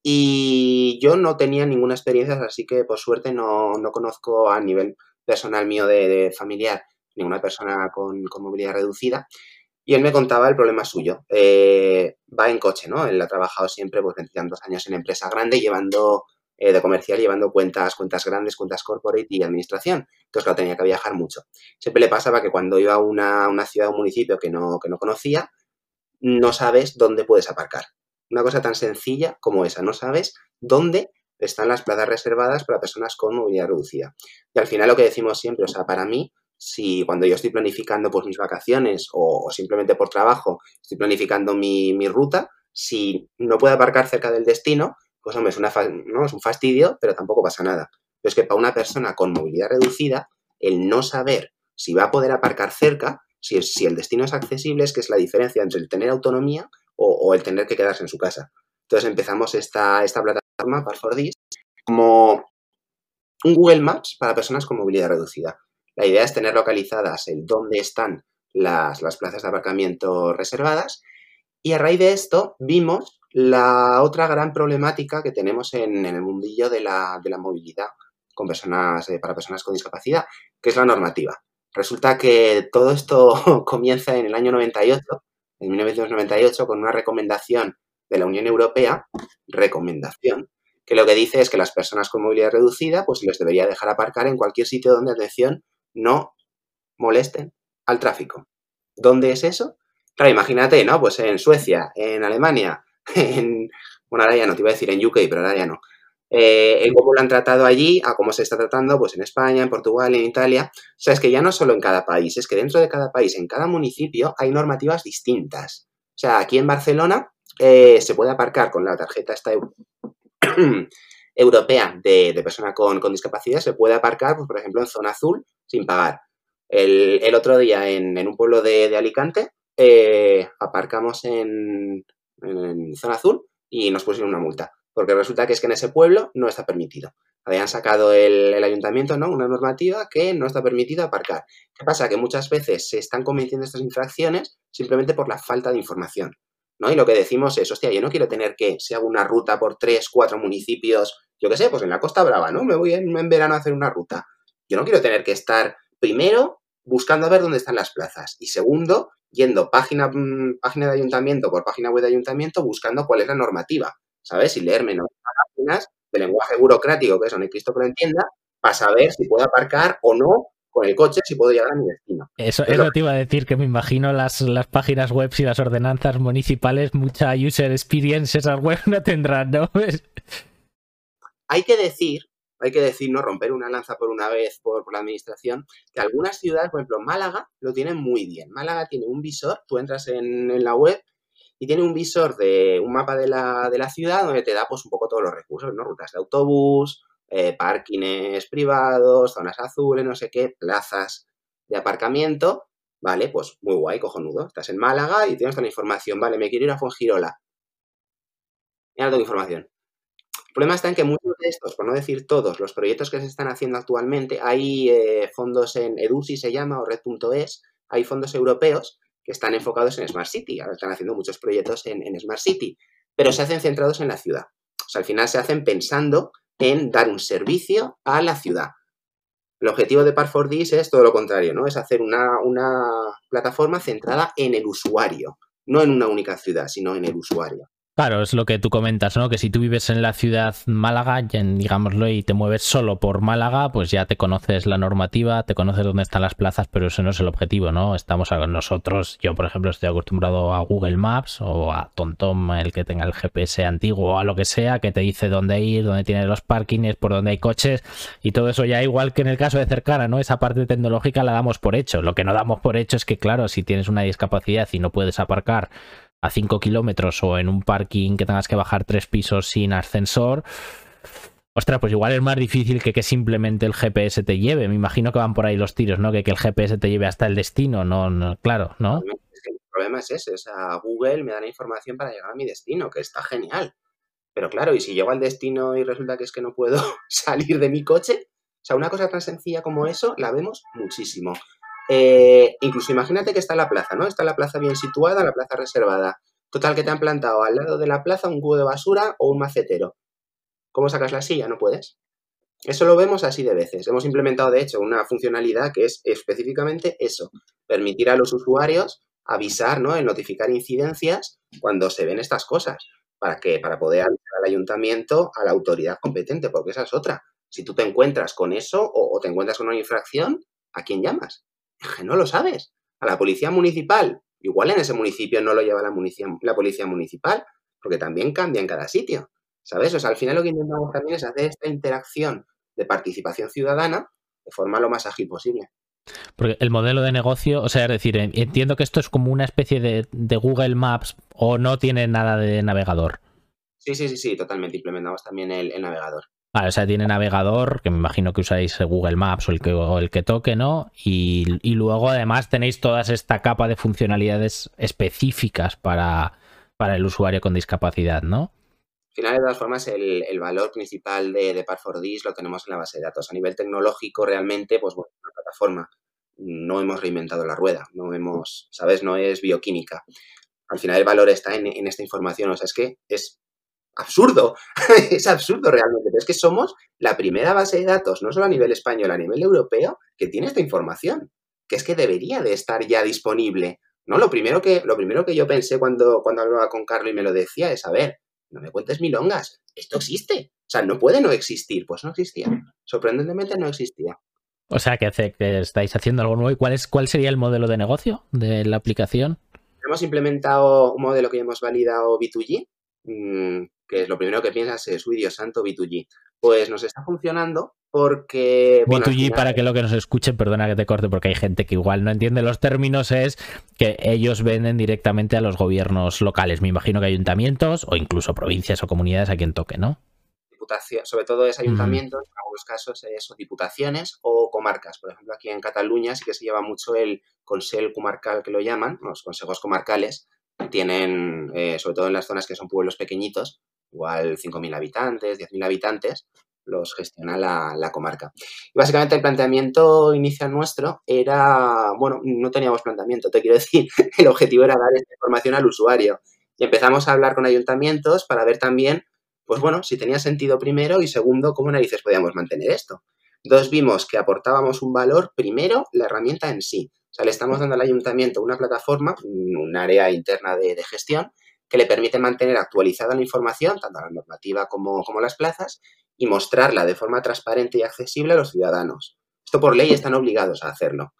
Y yo no tenía ninguna experiencia, así que por suerte no, no conozco a nivel personal mío de, familiar ninguna persona con, movilidad reducida. Y él me contaba el problema suyo. Eh, va en coche, ¿no? Él ha trabajado siempre, pues, dos años en empresa grande, llevando eh, de comercial, llevando cuentas, cuentas grandes, cuentas corporate y administración. Entonces, claro, tenía que viajar mucho. Siempre le pasaba que cuando iba a una, una ciudad o un municipio que no, que no conocía, no sabes dónde puedes aparcar. Una cosa tan sencilla como esa, no sabes dónde están las plazas reservadas para personas con movilidad reducida. Y al final lo que decimos siempre, o sea, para mí, si cuando yo estoy planificando pues, mis vacaciones o, simplemente por trabajo estoy planificando mi, ruta, si no puedo aparcar cerca del destino, pues hombre, es, una, ¿no? es un fastidio, pero tampoco pasa nada. Pero es que para una persona con movilidad reducida, el no saber si va a poder aparcar cerca, si, si el destino es accesible, es que es la diferencia entre el tener autonomía o, el tener que quedarse en su casa. Entonces empezamos esta, esta plataforma, Parfordis, como un Google Maps para personas con movilidad reducida. La idea es tener localizadas el dónde están las, plazas de aparcamiento reservadas y a raíz de esto vimos la otra gran problemática que tenemos en, el mundillo de la, movilidad con personas, eh, para personas con discapacidad, que es la normativa. Resulta que todo esto comienza en el año 98 en 1998 con una recomendación de la Unión Europea, recomendación, que lo que dice es que las personas con movilidad reducida pues les debería dejar aparcar en cualquier sitio donde, atención, no molesten al tráfico. ¿Dónde es eso? Claro, imagínate, ¿no? Pues en Suecia, en Alemania, en... Bueno, ahora ya no, te iba a decir en UK, pero ahora ya no eh, en cómo lo han tratado allí, a cómo se está tratando pues en España, en Portugal, en Italia. O sea, es que ya no solo en cada país, es que dentro de cada país, en cada municipio, hay normativas distintas. O sea, aquí en Barcelona eh, se puede aparcar con la tarjeta esta europea de, persona con, discapacidad, se puede aparcar, pues, por ejemplo, en zona azul sin pagar. El, otro día en, un pueblo de, Alicante eh, aparcamos en, en zona azul y nos pusieron una multa porque resulta que es que en ese pueblo no está permitido. Habían sacado el, ayuntamiento, ¿no? Una normativa que no está permitido aparcar. ¿Qué pasa? Que muchas veces se están cometiendo estas infracciones simplemente por la falta de información. ¿no? Y lo que decimos es, hostia, yo no quiero tener que, si hago una ruta por tres, cuatro municipios, yo qué sé, pues en la Costa Brava, ¿no? Me voy en, en verano a hacer una ruta. Yo no quiero tener que estar, primero, buscando a ver dónde están las plazas. Y segundo, yendo página, mm, página de ayuntamiento por página web de ayuntamiento buscando cuál es la normativa. ¿sabes? Y leerme las páginas de lenguaje burocrático, que eso no hay Cristo que lo entienda, para saber si puedo aparcar o no con el coche, si puedo llegar a mi destino. Eso, eso te iba a decir, que me imagino las, las páginas web y las ordenanzas municipales, mucha user experience esas web no tendrán, ¿no? hay que decir, hay que decir, no romper una lanza por una vez por, la administración, que algunas ciudades, por ejemplo, Málaga lo tienen muy bien. Málaga tiene un visor, tú entras en, la web y tiene un visor de un mapa de la, de la ciudad donde te da pues un poco todos los recursos, ¿no? Rutas de autobús, eh, parkings privados, zonas azules, no sé qué, plazas de aparcamiento, ¿vale? Pues muy guay, cojonudo. Estás en Málaga y tienes toda la información, ¿vale? Me quiero ir a Fuengirola. Mira toda información. El problema está en que muchos de estos, por no decir todos, los proyectos que se están haciendo actualmente, hay eh, fondos en EDUSI se llama o Red.es, hay fondos europeos que están enfocados en Smart City. Ahora están haciendo muchos proyectos en, Smart City, pero se hacen centrados en la ciudad. O sea, al final se hacen pensando en dar un servicio a la ciudad. El objetivo de Par 4 es todo lo contrario, ¿no? Es hacer una, una plataforma centrada en el usuario, no en una única ciudad, sino en el usuario. Claro, es lo que tú comentas, ¿no? Que si tú vives en la ciudad Málaga, digámoslo, y te mueves solo por Málaga, pues ya te conoces la normativa, te conoces dónde están las plazas, pero eso no es el objetivo, ¿no? Estamos a nosotros, yo por ejemplo estoy acostumbrado a Google Maps o a TomTom, el que tenga el GPS antiguo o a lo que sea, que te dice dónde ir, dónde tiene los parkings, por dónde hay coches y todo eso ya igual que en el caso de Cercana, ¿no? Esa parte tecnológica la damos por hecho. Lo que no damos por hecho es que, claro, si tienes una discapacidad y no puedes aparcar a 5 kilómetros o en un parking que tengas que bajar tres pisos sin ascensor, Ostras, pues igual es más difícil que que simplemente el GPS te lleve. Me imagino que van por ahí los tiros, ¿no? Que, que el GPS te lleve hasta el destino, no, claro, ¿no? el problema es ese, o Google me da la información para llegar a mi destino, que está genial. Pero claro, y si llego al destino y resulta que es que no puedo salir de mi coche, o sea, una cosa tan sencilla como eso la vemos muchísimo. Eh, incluso imagínate que está la plaza, ¿no? Está la plaza bien situada, la plaza reservada. Total, que te han plantado al lado de la plaza un cubo de basura o un macetero. ¿Cómo sacas la silla? No puedes. Eso lo vemos así de veces. Hemos implementado, de hecho, una funcionalidad que es específicamente eso, permitir a los usuarios avisar, ¿no? El notificar incidencias cuando se ven estas cosas. ¿Para qué? Para poder avisar al ayuntamiento, a la autoridad competente, porque esa es otra. Si tú te encuentras con eso o te encuentras con una infracción, ¿a quién llamas? Que no lo sabes. A la policía municipal, igual en ese municipio no lo lleva la, la policía municipal, porque también cambia en cada sitio. ¿Sabes? O sea, al final lo que intentamos también es hacer esta interacción de participación ciudadana de forma lo más ágil posible. Porque el modelo de negocio, o sea, es decir, entiendo que esto es como una especie de, de Google Maps o no tiene nada de navegador. Sí, sí, sí, sí, totalmente. Implementamos también el, el navegador. Vale, o sea, tiene navegador, que me imagino que usáis Google Maps o el que, el que toque, ¿no? Y, luego además tenéis toda esta capa de funcionalidades específicas para, para el usuario con discapacidad, ¿no? Al final, de todas formas, el, valor principal de, de Par4Dis lo tenemos en la base de datos. A nivel tecnológico, realmente, pues bueno, una plataforma. No hemos reinventado la rueda, no hemos, ¿sabes? No es bioquímica. Al final el valor está en, en esta información. O sea, es que es absurdo, es absurdo realmente, pero es que somos la primera base de datos, no solo a nivel español, a nivel europeo, que tiene esta información, que es que debería de estar ya disponible. ¿no? Lo, primero que, lo primero que yo pensé cuando, cuando hablaba con Carlos y me lo decía es, a ver, no me cuentes milongas, esto existe. O sea, no puede no existir. Pues no existía. Sorprendentemente no existía. O sea, que, hace, que estáis haciendo algo nuevo. ¿Y cuál, es, cuál sería el modelo de negocio de la aplicación? Hemos implementado un modelo que hemos validado B2G, que es lo primero que piensas es, uy, Dios santo, B2G. Pues nos está funcionando porque... B2G, para que lo que nos escuchen, perdona que te corte, porque hay gente que igual no entiende los términos, es que ellos venden directamente a los gobiernos locales. Me imagino que ayuntamientos o incluso provincias o comunidades a quien toque, ¿no? Diputación, sobre todo es ayuntamientos, en algunos casos es diputaciones o comarcas. Por ejemplo, aquí en Cataluña sí que se lleva mucho el Consell Comarcal, que lo llaman, los consejos comarcales, tienen, eh, sobre todo en las zonas que son pueblos pequeñitos, igual 5.000 habitantes, 10.000 habitantes, los gestiona la, comarca. Y básicamente el planteamiento inicial nuestro era, bueno, no teníamos planteamiento, te quiero decir, el objetivo era dar esta información al usuario. Y empezamos a hablar con ayuntamientos para ver también, pues bueno, si tenía sentido primero y segundo, cómo narices podíamos mantener esto. Entonces vimos que aportábamos un valor, primero, la herramienta en sí. O sea, le estamos dando al ayuntamiento una plataforma, un área interna de, gestión, que le permite mantener actualizada la información, tanto la normativa como, como las plazas, y mostrarla de forma transparente y accesible a los ciudadanos. Esto por ley están obligados a hacerlo,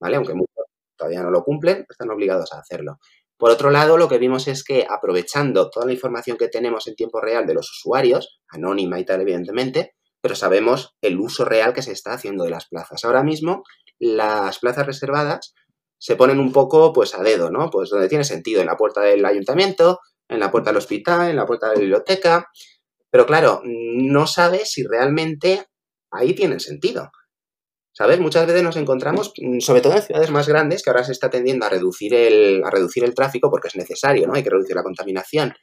¿vale? Aunque muchos todavía no lo cumplen, están obligados a hacerlo. Por otro lado, lo que vimos es que aprovechando toda la información que tenemos en tiempo real de los usuarios, anónima y tal, evidentemente, pero sabemos el uso real que se está haciendo de las plazas. Ahora mismo, las plazas reservadas se ponen un poco pues a dedo, ¿no? Pues donde tiene sentido, en la puerta del ayuntamiento, en la puerta del hospital, en la puerta de la biblioteca. Pero claro, no sabes si realmente ahí tienen sentido. ¿Sabes? Muchas veces nos encontramos, sobre todo en ciudades más grandes, que ahora se está tendiendo a reducir el, a reducir el tráfico porque es necesario, ¿no? Hay que reducir la contaminación.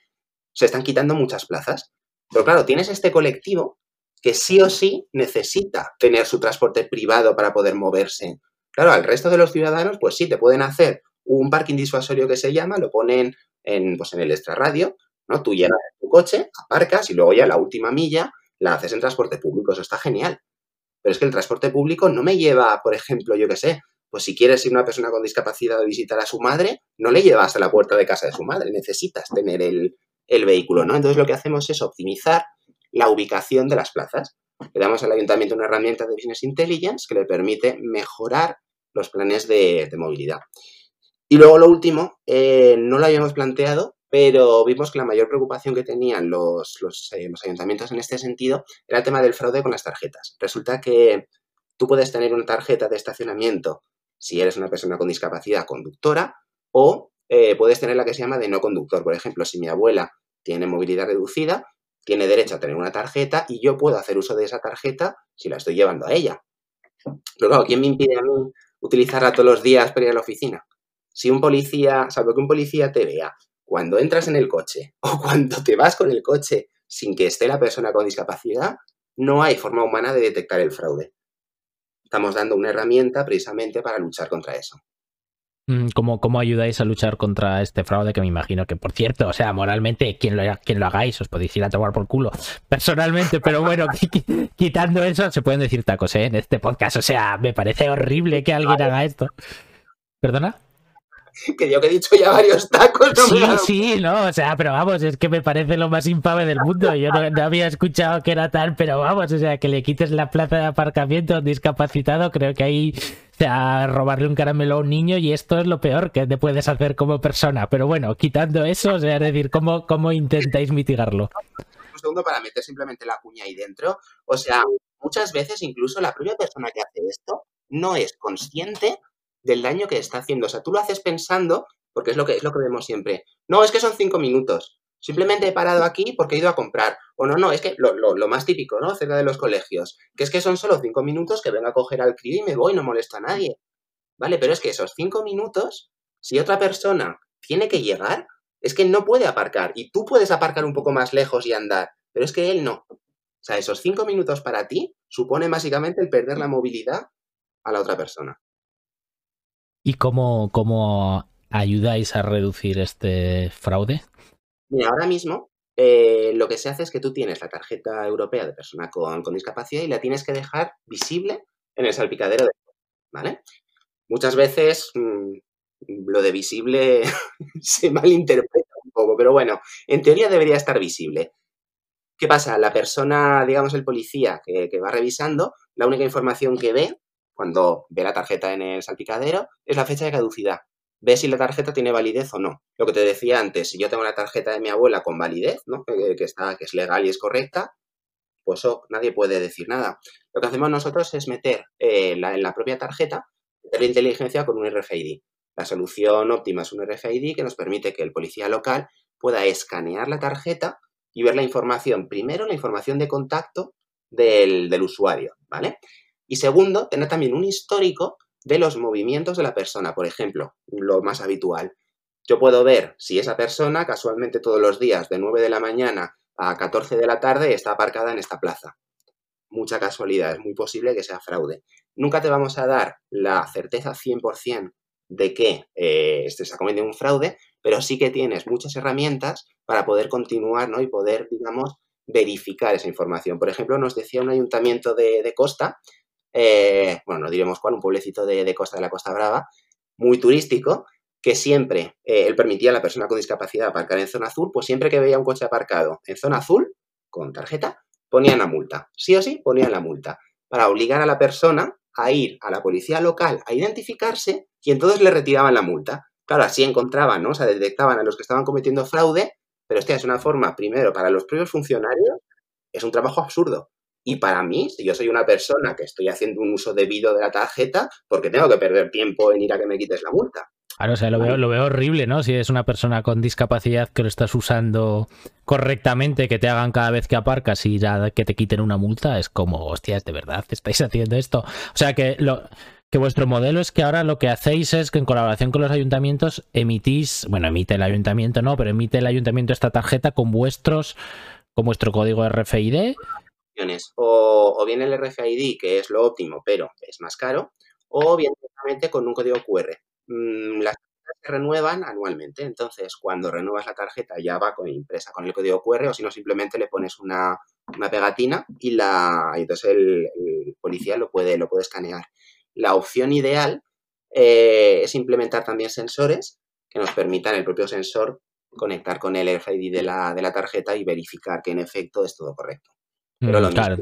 Se están quitando muchas plazas. Pero claro, tienes este colectivo que sí o sí necesita tener su transporte privado para poder moverse Claro, al resto de los ciudadanos, pues sí, te pueden hacer un parking disuasorio que se llama, lo ponen en, pues en el extrarradio, ¿no? Tú llenas tu coche, aparcas y luego ya la última milla la haces en transporte público. Eso está genial. Pero es que el transporte público no me lleva, por ejemplo, yo qué sé, pues si quieres ir una persona con discapacidad a visitar a su madre, no le llevas a la puerta de casa de su madre, necesitas tener el, el vehículo, ¿no? Entonces lo que hacemos es optimizar la ubicación de las plazas. Le damos al ayuntamiento una herramienta de Business Intelligence que le permite mejorar los planes de, movilidad. Y luego lo último, eh, no lo habíamos planteado, pero vimos que la mayor preocupación que tenían los, eh, los, ayuntamientos en este sentido era el tema del fraude con las tarjetas. Resulta que tú puedes tener una tarjeta de estacionamiento si eres una persona con discapacidad conductora o eh, puedes tener la que se llama de no conductor. Por ejemplo, si mi abuela tiene movilidad reducida, tiene derecho a tener una tarjeta y yo puedo hacer uso de esa tarjeta si la estoy llevando a ella. Pero claro, ¿quién me impide a mí utilizarla todos los días para ir a la oficina? Si un policía, salvo que un policía te vea cuando entras en el coche o cuando te vas con el coche sin que esté la persona con discapacidad, no hay forma humana de detectar el fraude. Estamos dando una herramienta precisamente para luchar contra eso. Mm, ¿Cómo, ¿Cómo, ayudáis a luchar contra este fraude? Que me imagino que, por cierto, o sea, moralmente, quien lo, quien lo hagáis, os podéis ir a tomar por culo personalmente, pero bueno, quitando eso, se pueden decir tacos ¿eh? en este podcast. O sea, me parece horrible que alguien haga esto. ¿Perdona? que yo que he dicho ya varios tacos. No sí, sí, no, o sea, pero vamos, es que me parece lo más infame del mundo. Yo no, había escuchado que era tal, pero vamos, o sea, que le quites la plaza de aparcamiento a un discapacitado, creo que ahí, o sea, robarle un caramelo a un niño y esto es lo peor que te puedes hacer como persona. Pero bueno, quitando eso, o sea, es decir, ¿cómo, cómo intentáis mitigarlo? Un segundo para meter simplemente la cuña ahí dentro. O sea, muchas veces incluso la propia persona que hace esto no es consciente del daño que está haciendo. O sea, tú lo haces pensando, porque es lo que, es lo que vemos siempre. No, es que son cinco minutos. Simplemente he parado aquí porque he ido a comprar. O no, no, es que lo, lo, más típico, ¿no? Cerca de los colegios. Que es que son solo cinco minutos que vengo a coger al crío y me voy, no molesto a nadie. ¿Vale? Pero es que esos cinco minutos, si otra persona tiene que llegar, es que no puede aparcar. Y tú puedes aparcar un poco más lejos y andar. Pero es que él no. O sea, esos cinco minutos para ti supone básicamente el perder la movilidad a la otra persona. ¿Y cómo, cómo ayudáis a reducir este fraude? Ahora mismo eh, lo que se hace es que tú tienes la tarjeta europea de persona con, discapacidad y la tienes que dejar visible en el salpicadero de ¿vale? Muchas veces mm, lo de visible se malinterpreta un poco, pero bueno, en teoría debería estar visible. ¿Qué pasa? La persona, digamos, el policía que, que va revisando, la única información que ve cuando ve la tarjeta en el salpicadero, es la fecha de caducidad. Ve si la tarjeta tiene validez o no. Lo que te decía antes, si yo tengo la tarjeta de mi abuela con validez, ¿no? que, está, que es legal y es correcta, pues nadie puede decir nada. Lo que hacemos nosotros es meter eh, en la propia tarjeta la inteligencia con un RFID. La solución óptima es un RFID que nos permite que el policía local pueda escanear la tarjeta y ver la información, primero la información de contacto del, del usuario, ¿vale? Y segundo, tener también un histórico de los movimientos de la persona. Por ejemplo, lo más habitual. Yo puedo ver si esa persona casualmente todos los días de 9 de la mañana a 14 de la tarde está aparcada en esta plaza. Mucha casualidad, es muy posible que sea fraude. Nunca te vamos a dar la certeza 100% de que eh, se está cometiendo un fraude, pero sí que tienes muchas herramientas para poder continuar ¿no? y poder, digamos, verificar esa información. Por ejemplo, nos decía un ayuntamiento de Costa eh, bueno, no diremos cuál, un pueblecito de, Costa de la Costa Brava, muy turístico, que siempre eh, él permitía a la persona con discapacidad aparcar en zona azul, pues siempre que veía un coche aparcado en zona azul, con tarjeta, ponían la multa. Sí o sí, ponían la multa. Para obligar a la persona a ir a la policía local a identificarse y entonces le retiraban la multa. Claro, así encontraban, ¿no? O sea, detectaban a los que estaban cometiendo fraude, pero hostia, es una forma, primero, para los propios funcionarios, es un trabajo absurdo. Y para mí, si yo soy una persona que estoy haciendo un uso debido de la tarjeta, porque tengo que perder tiempo en ir a que me quites la multa. Claro, o sea, lo veo, lo veo horrible, ¿no? Si es una persona con discapacidad que lo estás usando correctamente, que te hagan cada vez que aparcas y ya que te quiten una multa, es como, hostias, de verdad, estáis haciendo esto. O sea, que lo, que vuestro modelo es que ahora lo que hacéis es que en colaboración con los ayuntamientos emitís, bueno, emite el ayuntamiento, no, pero emite el ayuntamiento esta tarjeta con vuestros, con vuestro código RFID o, bien el RFID, que es lo óptimo, pero es más caro, o bien directamente con un código QR. Mm, las tarjetas se renuevan anualmente, entonces cuando renuevas la tarjeta ya va con impresa con el código QR o si no simplemente le pones una, pegatina y, la, entonces el, policía lo puede, lo puede escanear. La opción ideal eh, es implementar también sensores que nos permitan el propio sensor conectar con el RFID de la, de la tarjeta y verificar que en efecto es todo correcto. Mm, claro.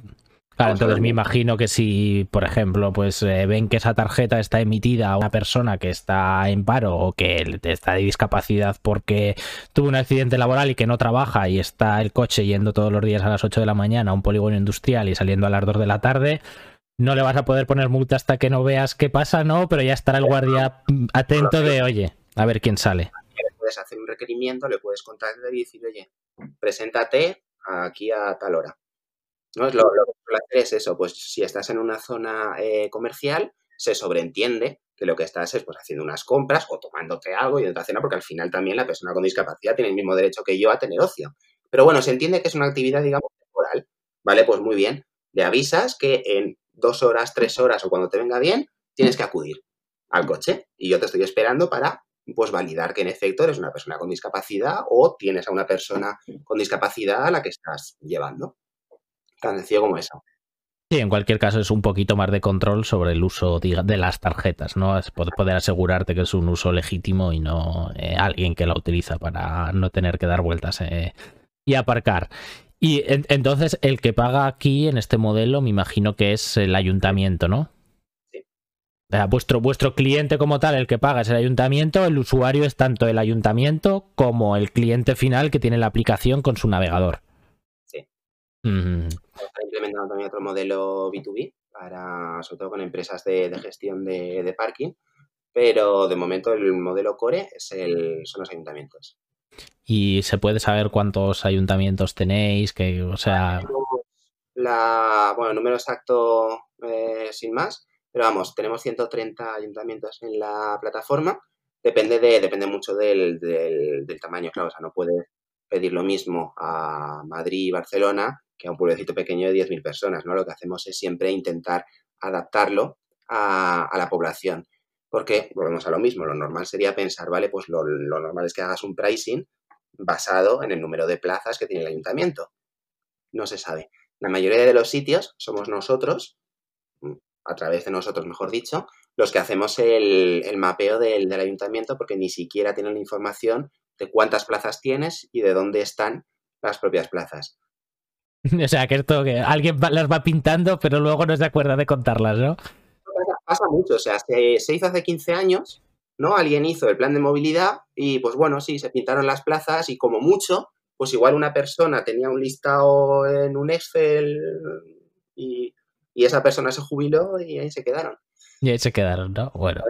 entonces me imagino que si, por ejemplo, pues eh, ven que esa tarjeta está emitida a una persona que está en paro o que está de discapacidad porque tuvo un accidente laboral y que no trabaja y está el coche yendo todos los días a las 8 de la mañana a un polígono industrial y saliendo a las 2 de la tarde, no le vas a poder poner multa hasta que no veas qué pasa, ¿no? Pero ya estará el guardia atento de, oye, a ver quién sale. Puedes hacer un requerimiento, le puedes contactar y decir, oye, preséntate aquí a tal hora. ¿No? Lo, lo que hacer es eso, pues si estás en una zona eh, comercial, se sobreentiende que lo que estás es pues haciendo unas compras o tomándote algo y otra cena, porque al final también la persona con discapacidad tiene el mismo derecho que yo a tener ocio. Pero bueno, se entiende que es una actividad, digamos, temporal. ¿Vale? Pues muy bien. Le avisas que en dos horas, tres horas o cuando te venga bien, tienes que acudir al coche y yo te estoy esperando para pues validar que en efecto eres una persona con discapacidad o tienes a una persona con discapacidad a la que estás llevando. Tan sencillo como eso. Sí, en cualquier caso es un poquito más de control sobre el uso de las tarjetas, ¿no? Es poder asegurarte que es un uso legítimo y no eh, alguien que la utiliza para no tener que dar vueltas eh, y aparcar. Y entonces el que paga aquí en este modelo me imagino que es el ayuntamiento, ¿no? Sí. vuestro, vuestro cliente como tal, el que paga es el ayuntamiento, el usuario es tanto el ayuntamiento como el cliente final que tiene la aplicación con su navegador. Está implementando también otro modelo B2B, para, sobre todo con empresas de, gestión de, parking, pero de momento el modelo core es el, son los ayuntamientos. ¿Y se puede saber cuántos ayuntamientos tenéis? Que, o sea... La, bueno, el número exacto eh, sin más, pero vamos, tenemos 130 ayuntamientos en la plataforma. Depende, de, depende mucho del, del, del tamaño, claro, o sea, no puedes pedir lo mismo a Madrid y Barcelona que a un pueblecito pequeño de 10.000 personas, ¿no? Lo que hacemos es siempre intentar adaptarlo a, la población. Porque volvemos a lo mismo, lo normal sería pensar, vale, pues lo, normal es que hagas un pricing basado en el número de plazas que tiene el ayuntamiento. No se sabe. La mayoría de los sitios somos nosotros, a través de nosotros, mejor dicho, los que hacemos el, mapeo del, del, ayuntamiento porque ni siquiera tienen la información de cuántas plazas tienes y de dónde están las propias plazas. O sea, que esto que alguien las va pintando, pero luego no se acuerda de contarlas, ¿no? Pasa, mucho, o sea, se, hizo hace 15 años, ¿no? Alguien hizo el plan de movilidad y pues bueno, sí, se pintaron las plazas y como mucho, pues igual una persona tenía un listado en un Excel y, y esa persona se jubiló y ahí se quedaron. Y ahí se quedaron, ¿no? Bueno.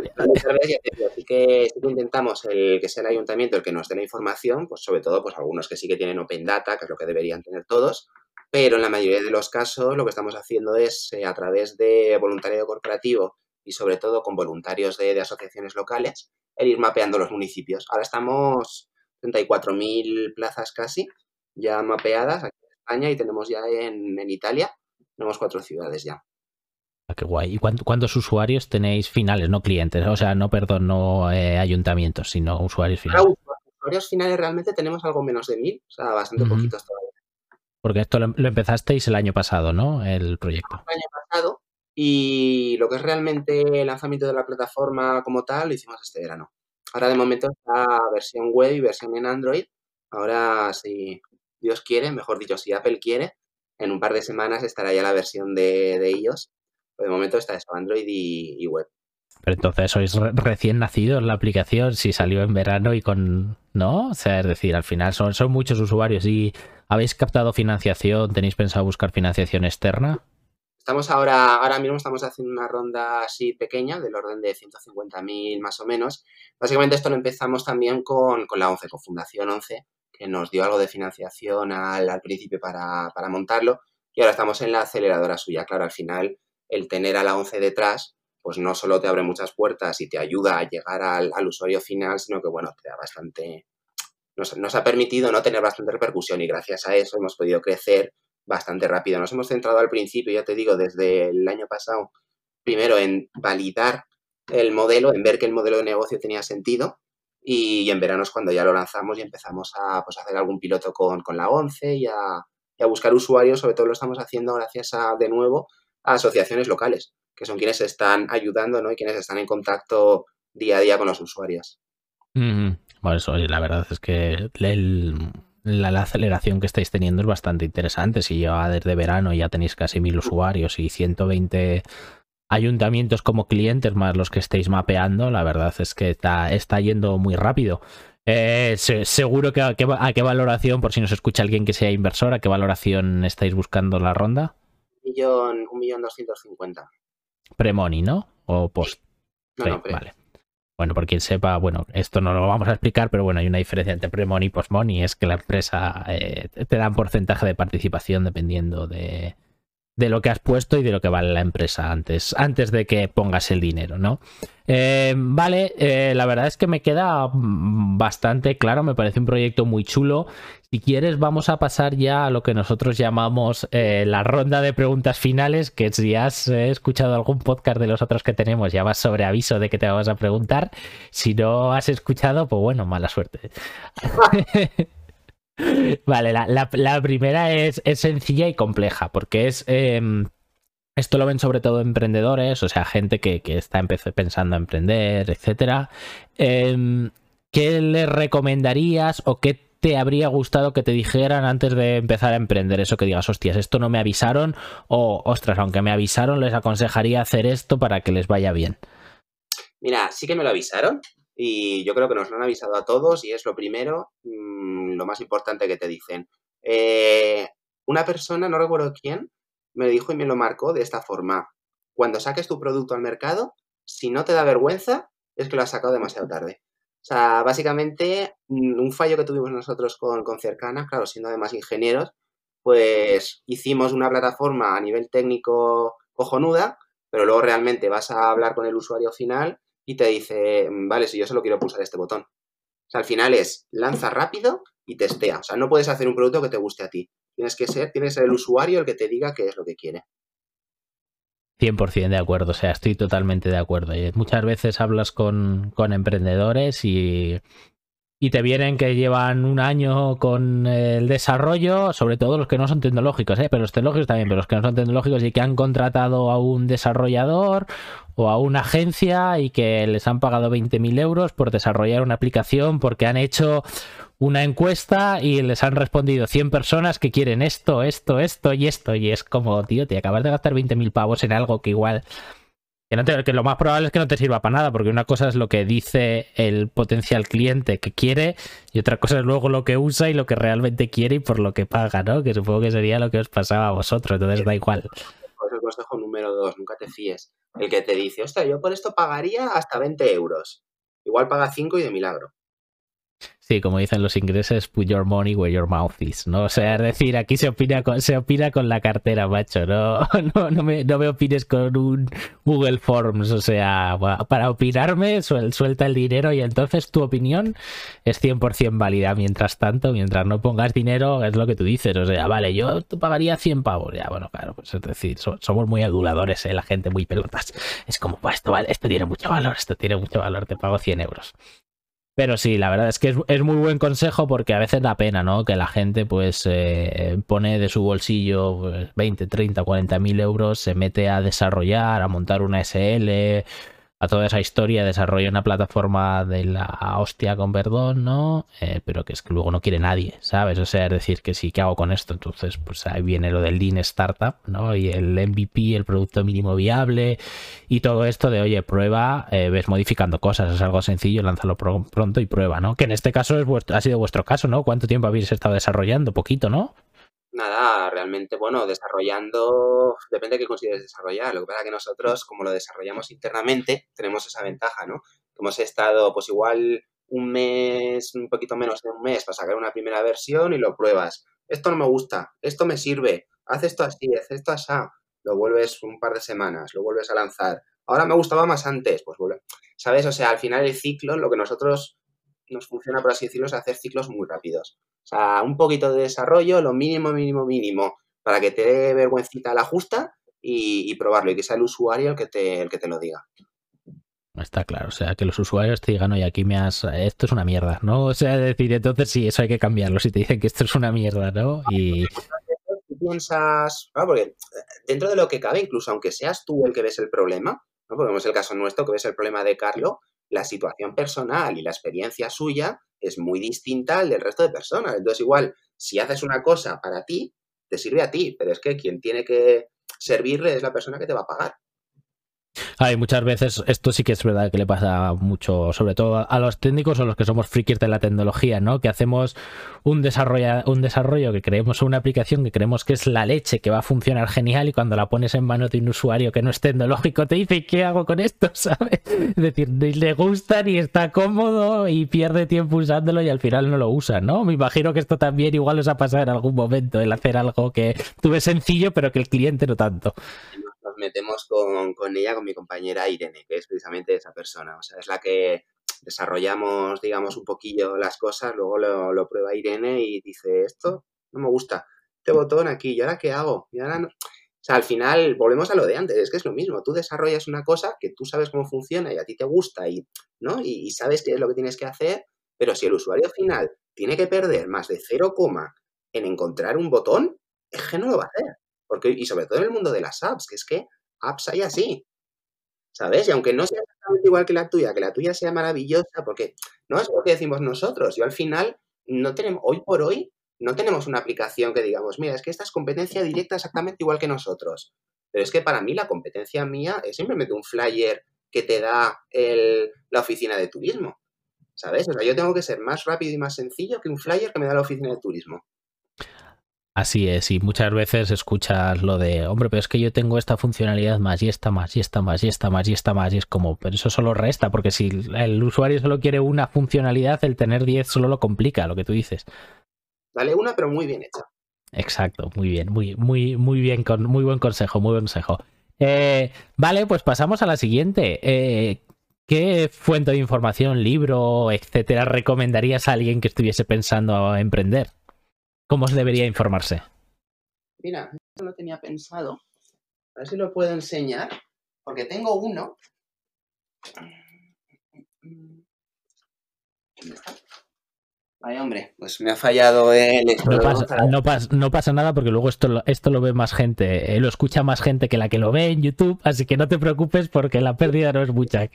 Así que, intentamos el que sea el ayuntamiento el que nos dé la información, pues sobre todo pues algunos que sí que tienen Open Data, que es lo que deberían tener todos, pero en la mayoría de los casos lo que estamos haciendo es eh, a través de voluntariado corporativo y sobre todo con voluntarios de, asociaciones locales, el ir mapeando los municipios. Ahora estamos 34.000 plazas casi ya mapeadas aquí en España y tenemos ya en, Italia, tenemos cuatro ciudades ya. Ah, qué guay. ¿Y cuántos usuarios tenéis finales, no clientes? O sea, no, perdón, no eh, ayuntamientos, sino usuarios finales. usuarios finales realmente tenemos algo menos de mil, o sea, bastante poquitos todavía. Porque esto lo, empezasteis el año pasado, ¿no? El proyecto. El año pasado. Y lo que es realmente el lanzamiento de la plataforma como tal lo hicimos este verano. Ahora de momento está versión web y versión en Android. Ahora, si Dios quiere, mejor dicho, si Apple quiere, en un par de semanas estará ya la versión de, ellos. de momento está eso, Android y, web. Pero entonces sois recién nacidos la aplicación, si salió en verano y con... ¿No? O sea, es decir, al final son, son muchos usuarios y ¿Habéis captado financiación? ¿Tenéis pensado buscar financiación externa? Estamos ahora, ahora mismo estamos haciendo una ronda así pequeña, del orden de 150.000 más o menos. Básicamente esto lo empezamos también con, la 11, con Fundación 11, que nos dio algo de financiación al, principio para, montarlo. Y ahora estamos en la aceleradora suya. Claro, al final el tener a la 11 detrás, pues no solo te abre muchas puertas y te ayuda a llegar al, usuario final, sino que, bueno, te da bastante, nos, ha permitido no tener bastante repercusión y gracias a eso hemos podido crecer bastante rápido. Nos hemos centrado al principio, ya te digo, desde el año pasado, primero en validar el modelo, en ver que el modelo de negocio tenía sentido y, en verano es cuando ya lo lanzamos y empezamos a pues, hacer algún piloto con, la 11 y a, buscar usuarios, sobre todo lo estamos haciendo gracias a, de nuevo, a asociaciones locales, que son quienes están ayudando ¿no? y quienes están en contacto día a día con los usuarios. Bueno, eso, la verdad es que la, aceleración que estáis teniendo es bastante interesante. Si ya desde verano ya tenéis casi mil usuarios y 120 ayuntamientos como clientes más los que estáis mapeando, la verdad es que está, está yendo muy rápido. Eh, seguro que a, qué valoración, por si nos escucha alguien que sea inversor, ¿a qué valoración estáis buscando la ronda? Un millón, un millón doscientos cincuenta. Premoni, ¿no? O post. No, no, pre. Vale. Bueno, por quien sepa, bueno, esto no lo vamos a explicar, pero bueno, hay una diferencia entre pre-money y post-money, es que la empresa eh, te da un porcentaje de participación dependiendo de, de lo que has puesto y de lo que vale la empresa antes, antes de que pongas el dinero, ¿no? Eh, vale, eh, la verdad es que me queda bastante claro, me parece un proyecto muy chulo. Si quieres, vamos a pasar ya a lo que nosotros llamamos eh, la ronda de preguntas finales, que si has escuchado algún podcast de los otros que tenemos, ya vas sobre aviso de que te vamos a preguntar. Si no has escuchado, pues bueno, mala suerte. Vale, la, primera es, sencilla y compleja, porque es. Em, esto lo ven sobre todo emprendedores, o sea, gente que, está pensando en emprender, etc. Em, ¿Qué le recomendarías o qué te habría gustado que te dijeran antes de empezar a emprender? Eso que digas, hostias, esto no me avisaron, o ostras, aunque me avisaron, les aconsejaría hacer esto para que les vaya bien. Mira, sí que me lo avisaron, y yo creo que nos lo han avisado a todos y es lo primero, mm, lo más importante que te dicen. Eh, una persona, no recuerdo quién, me dijo y me lo marcó de esta forma. Cuando saques tu producto al mercado, si no te da vergüenza, es que lo has sacado demasiado tarde. O sea, básicamente, mm, un fallo que tuvimos nosotros con, con Cercana, claro, siendo además ingenieros, pues hicimos una plataforma a nivel técnico cojonuda, pero luego realmente vas a hablar con el usuario final y te dice, mm, vale, si yo solo quiero pulsar este botón. O sea, al final es lanza rápido y testea. O sea, no puedes hacer un producto que te guste a ti. Tienes que ser, tienes el usuario el que te diga qué es lo que quiere. 100% de acuerdo, o sea, estoy totalmente de acuerdo. Muchas veces hablas con, con emprendedores y y te vienen que llevan un año con el desarrollo, sobre todo los que no son tecnológicos, ¿eh? pero los tecnológicos también, pero los que no son tecnológicos y que han contratado a un desarrollador o a una agencia y que les han pagado 20.000 euros por desarrollar una aplicación porque han hecho una encuesta y les han respondido 100 personas que quieren esto, esto, esto y esto. Y es como, tío, te acabas de gastar 20.000 pavos en algo que igual que, lo más probable es que no te sirva para nada, porque una cosa es lo que dice el potencial cliente que quiere y otra cosa es luego lo que usa y lo que realmente quiere y por lo que paga, ¿no? Que supongo que sería lo que os pasaba a vosotros, entonces da igual. Pues el consejo número dos, nunca te fíes. El que te dice, ostras, yo por esto pagaría hasta 20 euros. Igual paga 5 y de milagro. Sí, como dicen los ingleses, put your money where your mouth is, ¿no? O sea, es decir, aquí se opina con, se opina con la cartera, macho, no, no, no, me, no me opines con un Google Forms, o sea, para opinarme suelta el dinero y entonces tu opinión es 100% válida. Mientras tanto, mientras no pongas dinero, es lo que tú dices, o sea, vale, yo te pagaría 100 pavos, ya, bueno, claro, pues es decir, somos muy aduladores, ¿eh? la gente muy pelotas. Es como, esto, vale, esto tiene mucho valor, esto tiene mucho valor, te pago 100 euros. Pero sí, la verdad es que es, muy buen consejo porque a veces da pena, ¿no? Que la gente pues eh, pone de su bolsillo 20, 30, 40 mil euros, se mete a desarrollar, a montar una SL, a toda esa historia, desarrolla una plataforma de la hostia con perdón, ¿no? Eh, pero que es que luego no quiere nadie, ¿sabes? O sea, es decir, que sí, ¿qué hago con esto? Entonces, pues ahí viene lo del Lean Startup, ¿no? Y el MVP, el producto mínimo viable y todo esto de, oye, prueba, eh, ves modificando cosas, es algo sencillo, lánzalo pronto y prueba, ¿no? Que en este caso es ha sido vuestro caso, ¿no? ¿Cuánto tiempo habéis estado desarrollando? Poquito, ¿no? Nada, realmente, bueno, desarrollando, depende de qué consideres desarrollar. Lo que pasa es que nosotros, como lo desarrollamos internamente, tenemos esa ventaja, ¿no? Hemos estado, pues igual un mes, un poquito menos de un mes para sacar una primera versión y lo pruebas. Esto no me gusta, esto me sirve, haz esto así, haz esto así, lo vuelves un par de semanas, lo vuelves a lanzar. Ahora me gustaba más antes, pues. ¿Sabes? O sea, al final el ciclo, lo que nosotros nos funciona, por así decirlo, es hacer ciclos muy rápidos. O sea, un poquito de desarrollo, lo mínimo, mínimo, mínimo, para que te dé vergüencita la justa y, probarlo y que sea el usuario el que te, el que te lo diga. Está claro, o sea, que los usuarios te digan, oye, aquí me has. Esto es una mierda, ¿no? O sea, decir, entonces sí, eso hay que cambiarlo. Si te dicen que esto es una mierda, ¿no? Y. Tú piensas. Claro, porque dentro de lo que cabe, incluso aunque seas tú el que ves el problema, ¿no? Porque es el caso nuestro, que ves el problema de Carlos, la situación personal y la experiencia suya es muy distinta al del resto de personas. Entonces, igual, si haces una cosa para ti, te sirve a ti, pero es que quien tiene que servirle es la persona que te va a pagar. Hay muchas veces, esto sí que es verdad que le pasa mucho, sobre todo a los técnicos o los que somos frikis de la tecnología, ¿no? Que hacemos un desarrollo, un desarrollo que creemos una aplicación que creemos que es la leche, que va a funcionar genial y cuando la pones en manos de un usuario que no es tecnológico te dice, ¿qué hago con esto? ¿Sabes? Es decir, ni le gusta ni está cómodo y pierde tiempo usándolo y al final no lo usa, ¿no? Me imagino que esto también igual os ha pasado en algún momento, el hacer algo que tuve sencillo pero que el cliente no tanto metemos con, con, ella, con mi compañera Irene, que es precisamente esa persona. O sea, es la que desarrollamos, digamos, un poquillo las cosas, luego lo, prueba Irene y dice, esto no me gusta, este botón aquí, ¿y ahora qué hago? Y ahora no... O sea, al final volvemos a lo de antes, es que es lo mismo, tú desarrollas una cosa que tú sabes cómo funciona y a ti te gusta y, ¿no? y, y sabes qué es lo que tienes que hacer, pero si el usuario final tiene que perder más de 0, en encontrar un botón, es que no lo va a hacer. Porque, y sobre todo en el mundo de las apps, que es que apps hay así. ¿Sabes? Y aunque no sea exactamente igual que la tuya, que la tuya sea maravillosa, porque no es lo que decimos nosotros. Yo al final no tenemos, hoy por hoy, no tenemos una aplicación que digamos, mira, es que esta es competencia directa exactamente igual que nosotros. Pero es que para mí la competencia mía es simplemente un flyer que te da el, la oficina de turismo. ¿Sabes? O sea, yo tengo que ser más rápido y más sencillo que un flyer que me da la oficina de turismo. Así es, y muchas veces escuchas lo de, hombre, pero es que yo tengo esta funcionalidad más y esta más y esta más y esta más y esta más y es como, pero eso solo resta, porque si el usuario solo quiere una funcionalidad, el tener 10 solo lo complica, lo que tú dices. Dale una, pero muy bien hecha. Exacto, muy bien, muy, muy, muy bien, con, muy buen consejo, muy buen consejo. Eh, vale, pues pasamos a la siguiente. Eh, ¿Qué fuente de información, libro, etcétera, recomendarías a alguien que estuviese pensando emprender? ¿Cómo se debería informarse? Mira, esto lo tenía pensado. A ver si lo puedo enseñar. Porque tengo uno. Ay, hombre, pues me ha fallado el... No pasa, no, pasa, no pasa, nada porque luego esto, esto lo ve más gente, eh, lo escucha más gente que la que lo ve en YouTube, así que no te preocupes porque la pérdida no es mucha.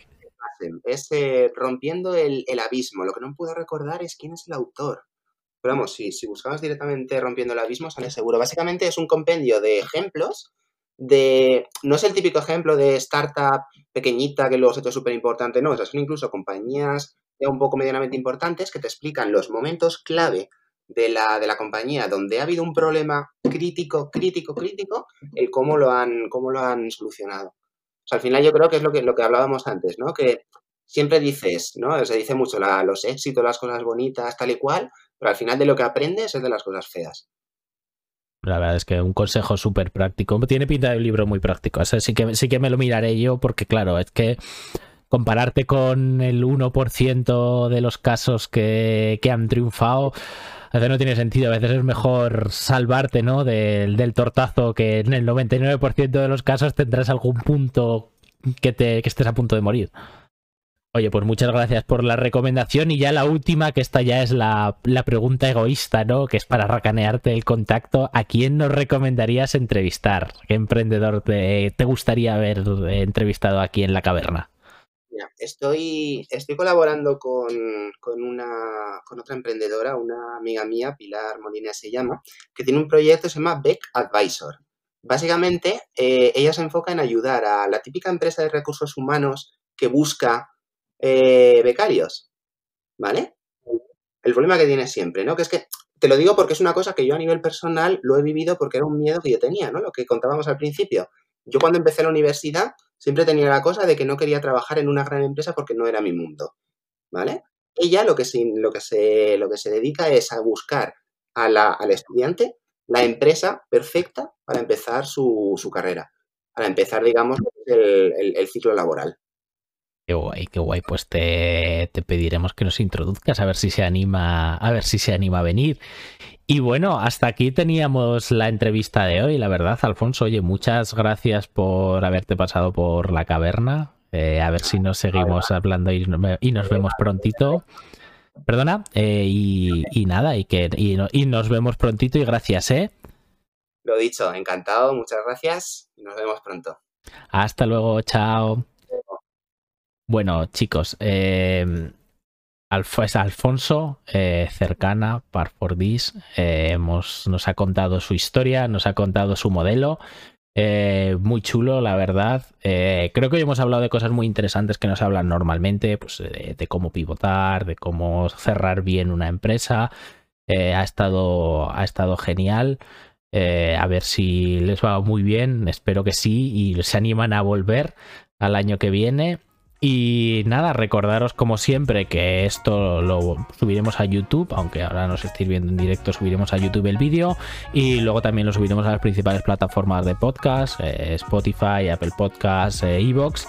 Es eh, rompiendo el, el abismo. Lo que no puedo recordar es quién es el autor. Pero vamos, si, buscamos directamente rompiendo el abismo, sale seguro. Básicamente es un compendio de ejemplos de. No es el típico ejemplo de startup pequeñita que luego se ha hecho súper importante, no. O sea, son incluso compañías ya un poco medianamente importantes que te explican los momentos clave de la, de la compañía donde ha habido un problema crítico, crítico, crítico, el cómo lo han, cómo lo han solucionado. O sea, al final yo creo que es lo que, lo que hablábamos antes, ¿no? Que siempre dices, ¿no? Se dice mucho la, los éxitos, las cosas bonitas, tal y cual, pero al final de lo que aprendes es de las cosas feas. La verdad es que un consejo súper práctico. Tiene pinta de un libro muy práctico. O sea, sí que, sí que me lo miraré yo porque, claro, es que compararte con el 1% de los casos que, que, han triunfado, a veces no tiene sentido. A veces es mejor salvarte ¿no? del, del tortazo que en el 99% de los casos tendrás algún punto que, te, que estés a punto de morir. Oye, pues muchas gracias por la recomendación y ya la última, que esta ya es la, la, pregunta egoísta, ¿no? Que es para racanearte el contacto. ¿A quién nos recomendarías entrevistar? ¿Qué emprendedor te, te gustaría haber entrevistado aquí en la caverna? Mira, estoy, estoy colaborando con, con, una, con otra emprendedora, una amiga mía, Pilar Molina se llama, que tiene un proyecto que se llama Beck Advisor. Básicamente, eh, ella se enfoca en ayudar a la típica empresa de recursos humanos que busca eh, becarios, ¿vale? El problema que tiene siempre, ¿no? Que es que, te lo digo porque es una cosa que yo a nivel personal lo he vivido porque era un miedo que yo tenía, ¿no? Lo que contábamos al principio. Yo cuando empecé la universidad siempre tenía la cosa de que no quería trabajar en una gran empresa porque no era mi mundo, ¿vale? Ella lo que se, lo que se, lo que se dedica es a buscar a la, al estudiante la empresa perfecta para empezar su, su carrera, para empezar, digamos, el, el, el ciclo laboral. Qué guay, qué guay. Pues te, te, pediremos que nos introduzcas a ver si se anima, a ver si se anima a venir. Y bueno, hasta aquí teníamos la entrevista de hoy, la verdad, Alfonso. Oye, muchas gracias por haberte pasado por la caverna. Eh, a ver si nos seguimos hablando y, y nos vemos prontito. Perdona, eh, y, y, nada, y que y, y nos vemos prontito y gracias, ¿eh? Lo dicho, encantado, muchas gracias y nos vemos pronto. Hasta luego, chao. Bueno, chicos, Alf es Alfonso, eh, cercana, Par for This, eh, hemos, nos ha contado su historia, nos ha contado su modelo Eh, muy chulo, la verdad. Eh, creo que hoy hemos hablado de cosas muy interesantes que nos hablan normalmente, pues de, cómo pivotar, de cómo cerrar bien una empresa. ha, estado, ha estado genial. a ver si les va muy bien, espero que sí, y se animan a volver al año que viene. Y nada, recordaros como siempre que esto lo subiremos a YouTube, aunque ahora nos estéis viendo en directo, subiremos a YouTube el vídeo y luego también lo subiremos a las principales plataformas de podcast, eh, Spotify, Apple Podcasts, eh, Evox.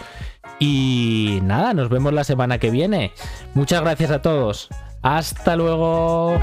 Y nada, nos vemos la semana que viene. Muchas gracias a todos. Hasta luego.